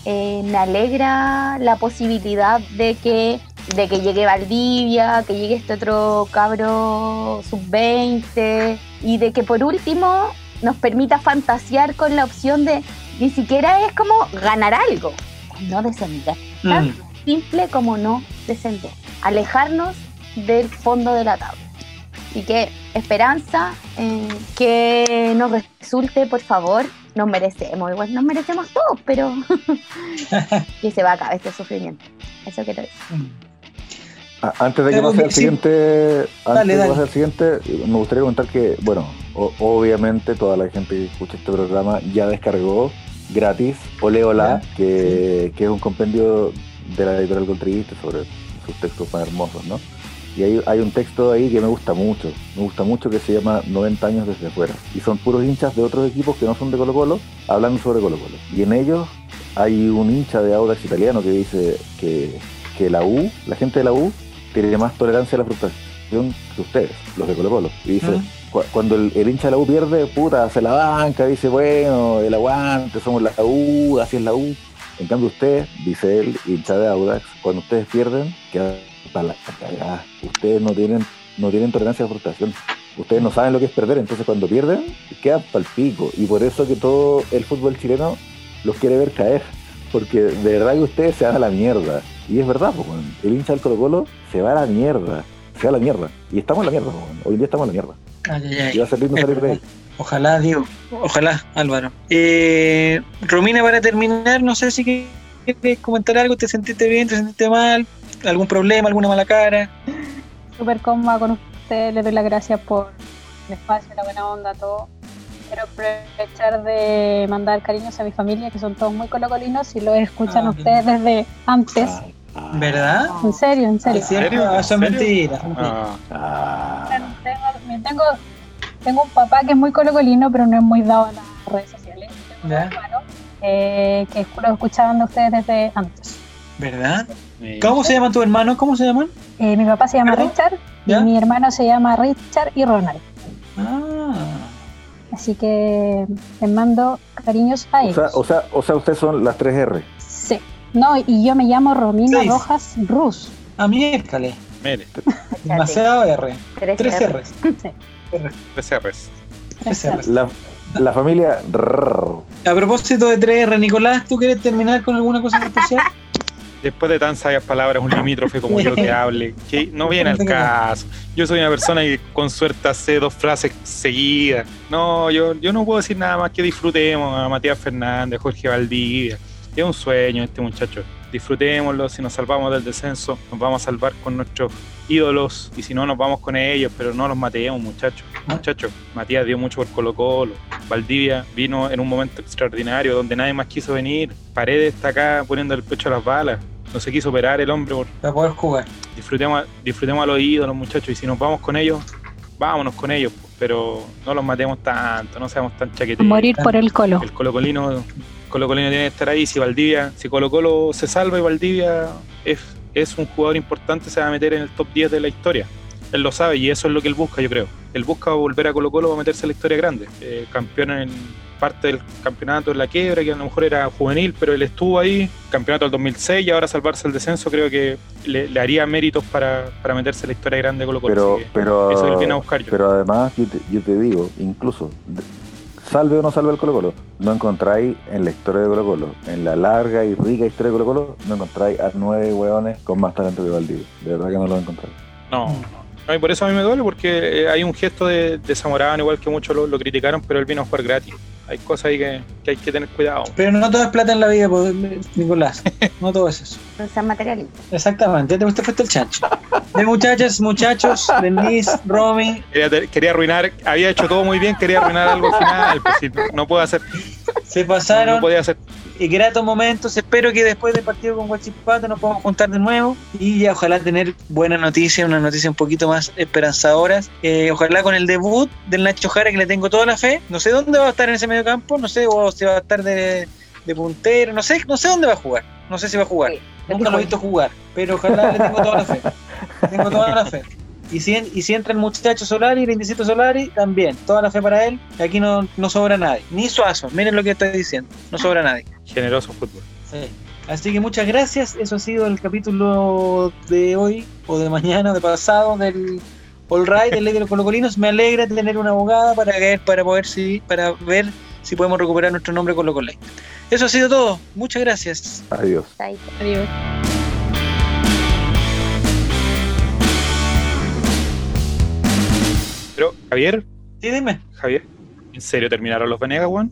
eh, me alegra la posibilidad de que, de que llegue Valdivia, que llegue este otro cabro sub-20 y de que por último nos permita fantasear con la opción de ni siquiera es como ganar algo, no descender. Mm. Simple como no descender, alejarnos del fondo de la tabla. Así que esperanza, eh, que nos resulte, por favor, nos merecemos, igual nos merecemos todos, pero que se va a acabar este sufrimiento. Eso quiero decir. A- Antes de que Pero pase al siguiente, antes de pase al siguiente, me gustaría comentar que, bueno, o- obviamente toda la gente que escucha este programa ya descargó gratis Ole Hola, que, que es un compendio de la editorial Contribiste sobre sus textos más hermosos, ¿no? Y hay, hay un texto ahí que me gusta mucho, me gusta mucho que se llama 90 años desde afuera. Y son puros hinchas de otros equipos que no son de Colo Colo, hablando sobre Colo Colo. Y en ellos hay un hincha de Audax italiano que dice que, que la U, la gente de la U, tiene más tolerancia a la frustración que ustedes, los de Colo Colo. Y dice, cu- cuando el, el hincha de la U pierde, puta, se la banca, dice, bueno, el aguante, somos la U, así es la U. En cambio usted, dice él, hincha de Audax, cuando ustedes pierden, queda para la cagada. Ustedes no tienen, no tienen tolerancia a la frustración. Ustedes no saben lo que es perder, entonces cuando pierden, quedan para el pico. Y por eso que todo el fútbol chileno los quiere ver caer. Porque de verdad que ustedes se van a la mierda. Y es verdad, pues, el hincha del Colo Colo se va a la mierda. Se va a la mierda. Y estamos en la mierda, pues, hoy en día estamos en la mierda. Ay, ay, ay. Y va a ser lindo salir de ahí. Ojalá, Diego. Ojalá, Álvaro. Eh, Romina, para terminar, no sé si quieres comentar algo. ¿Te sentiste bien? ¿Te sentiste mal? ¿Algún problema? ¿Alguna mala cara? Súper cómoda con ustedes, les doy las gracias por el espacio, la buena onda, todo. Quiero aprovechar de mandar cariños a mi familia, que son todos muy colocolinos y los escuchan Ah, ustedes desde antes. ¿Verdad? En serio, en serio. ¿Es cierto? serio? Ah, Eso es ¿En mentira. Ah, Ah, Tengo, tengo, tengo un papá que es muy colocolino, pero no es muy dado a las redes sociales. Tengo Ya. un hermano eh, que lo escuchaban de ustedes desde antes. ¿Verdad? ¿Cómo se llaman tus hermanos? ¿Cómo se llaman? Eh, mi papá se llama ¿Perdón? Richard ¿Ya? y mi hermano se llama Richard y Ronald. Ah, Así que les mando cariños a O ellos. sea, o sea, o sea, ustedes son las 3R. Sí. No, y yo me llamo Romina Seis. Rojas Rus. A miércoles. Mire, Demasiado R. Tres Tres R. R's. Tres R's. Tres R's. La, la familia. A propósito de 3R, Nicolás, ¿tú quieres terminar con alguna cosa en especial? Después de tan sabias palabras, un limítrofe como yo que hable, que no viene al caso. Yo soy una persona que con suerte hace dos frases seguidas. No, yo, yo no puedo decir nada más que disfrutemos a Matías Fernández, Jorge Valdivia. Es un sueño este muchacho. Disfrutémoslo, si nos salvamos del descenso, nos vamos a salvar con nuestros ídolos y si no, nos vamos con ellos, pero no los matemos, muchachos. Muchachos, Matías dio mucho por Colo Colo. Valdivia vino en un momento extraordinario donde nadie más quiso venir. Paredes está acá poniendo el pecho a las balas. No se quiso operar el hombre por Para poder jugar. disfrutemos, disfrutemos a los ídolos, muchachos, y si nos vamos con ellos, vámonos con ellos, pero no los matemos tanto, no seamos tan chaqueteros. Morir por el colo. El Colo Colino, Colo Colino tiene que estar ahí, si Valdivia, si Colo Colo se salva y Valdivia es, es un jugador importante, se va a meter en el top 10 de la historia. Él lo sabe y eso es lo que él busca, yo creo. Él busca volver a Colo Colo a meterse en la historia grande. Eh, campeón en parte del campeonato en la quiebra, que a lo mejor era juvenil, pero él estuvo ahí, campeonato del 2006 y ahora salvarse el descenso, creo que le, le haría méritos para, para meterse en la historia grande de Colo Colo. Pero, pero, eso que viene a buscar yo. pero además, yo te, yo te digo, incluso, salve o no salve el Colo Colo, no encontráis en la historia de Colo Colo, en la larga y rica historia de Colo Colo, no encontráis a nueve hueones con más talento que Valdivia. De verdad que no lo encontráis. No, no. No, y por eso a mí me duele, porque eh, hay un gesto de, de Zamorano, igual que muchos lo, lo criticaron, pero él vino a jugar gratis. Hay cosas ahí que, que hay que tener cuidado. Pero no todo es plata en la vida, pues, Nicolás. No todo es eso. No sean materialistas. Exactamente, ya te usted fuiste el chancho. De muchachas, muchachos, Denise, Romy, Quería, quería arruinar, había hecho todo muy bien, quería arruinar algo al final. Pues sí, no puedo hacer, se no, pasaron podía hacer. Y gratos momentos. Espero que después del partido con Guachipato nos podamos juntar de nuevo y ya ojalá tener buenas noticias, una noticia un poquito más esperanzadoras. Eh, ojalá con el debut del Nacho Jara, que le tengo toda la fe. No sé dónde va a estar en ese medio campo, no sé o si va a estar de, de puntero, no sé, no sé dónde va a jugar. No sé si va a jugar. Sí, Nunca lo he visto jugar, pero ojalá le tengo toda la fe. Tengo toda la fe. Y si, y si entra el muchacho Solari, el indicito Solari, también, toda la fe para él. Aquí no, no sobra nadie. Ni Suazo, miren lo que estoy diciendo. No sobra nadie. Generoso fútbol. Así que muchas gracias. Eso ha sido el capítulo de hoy, o de mañana, o de pasado, del All Right, del Ley de los Colocolinos. Me alegra tener una abogada para ver, para poder si, para ver si podemos recuperar nuestro nombre con Colo Eso ha sido todo. Muchas gracias. Adiós. Adiós. Pero, Javier, Sí, dime. Javier, ¿en serio terminaron los Venegas, Juan?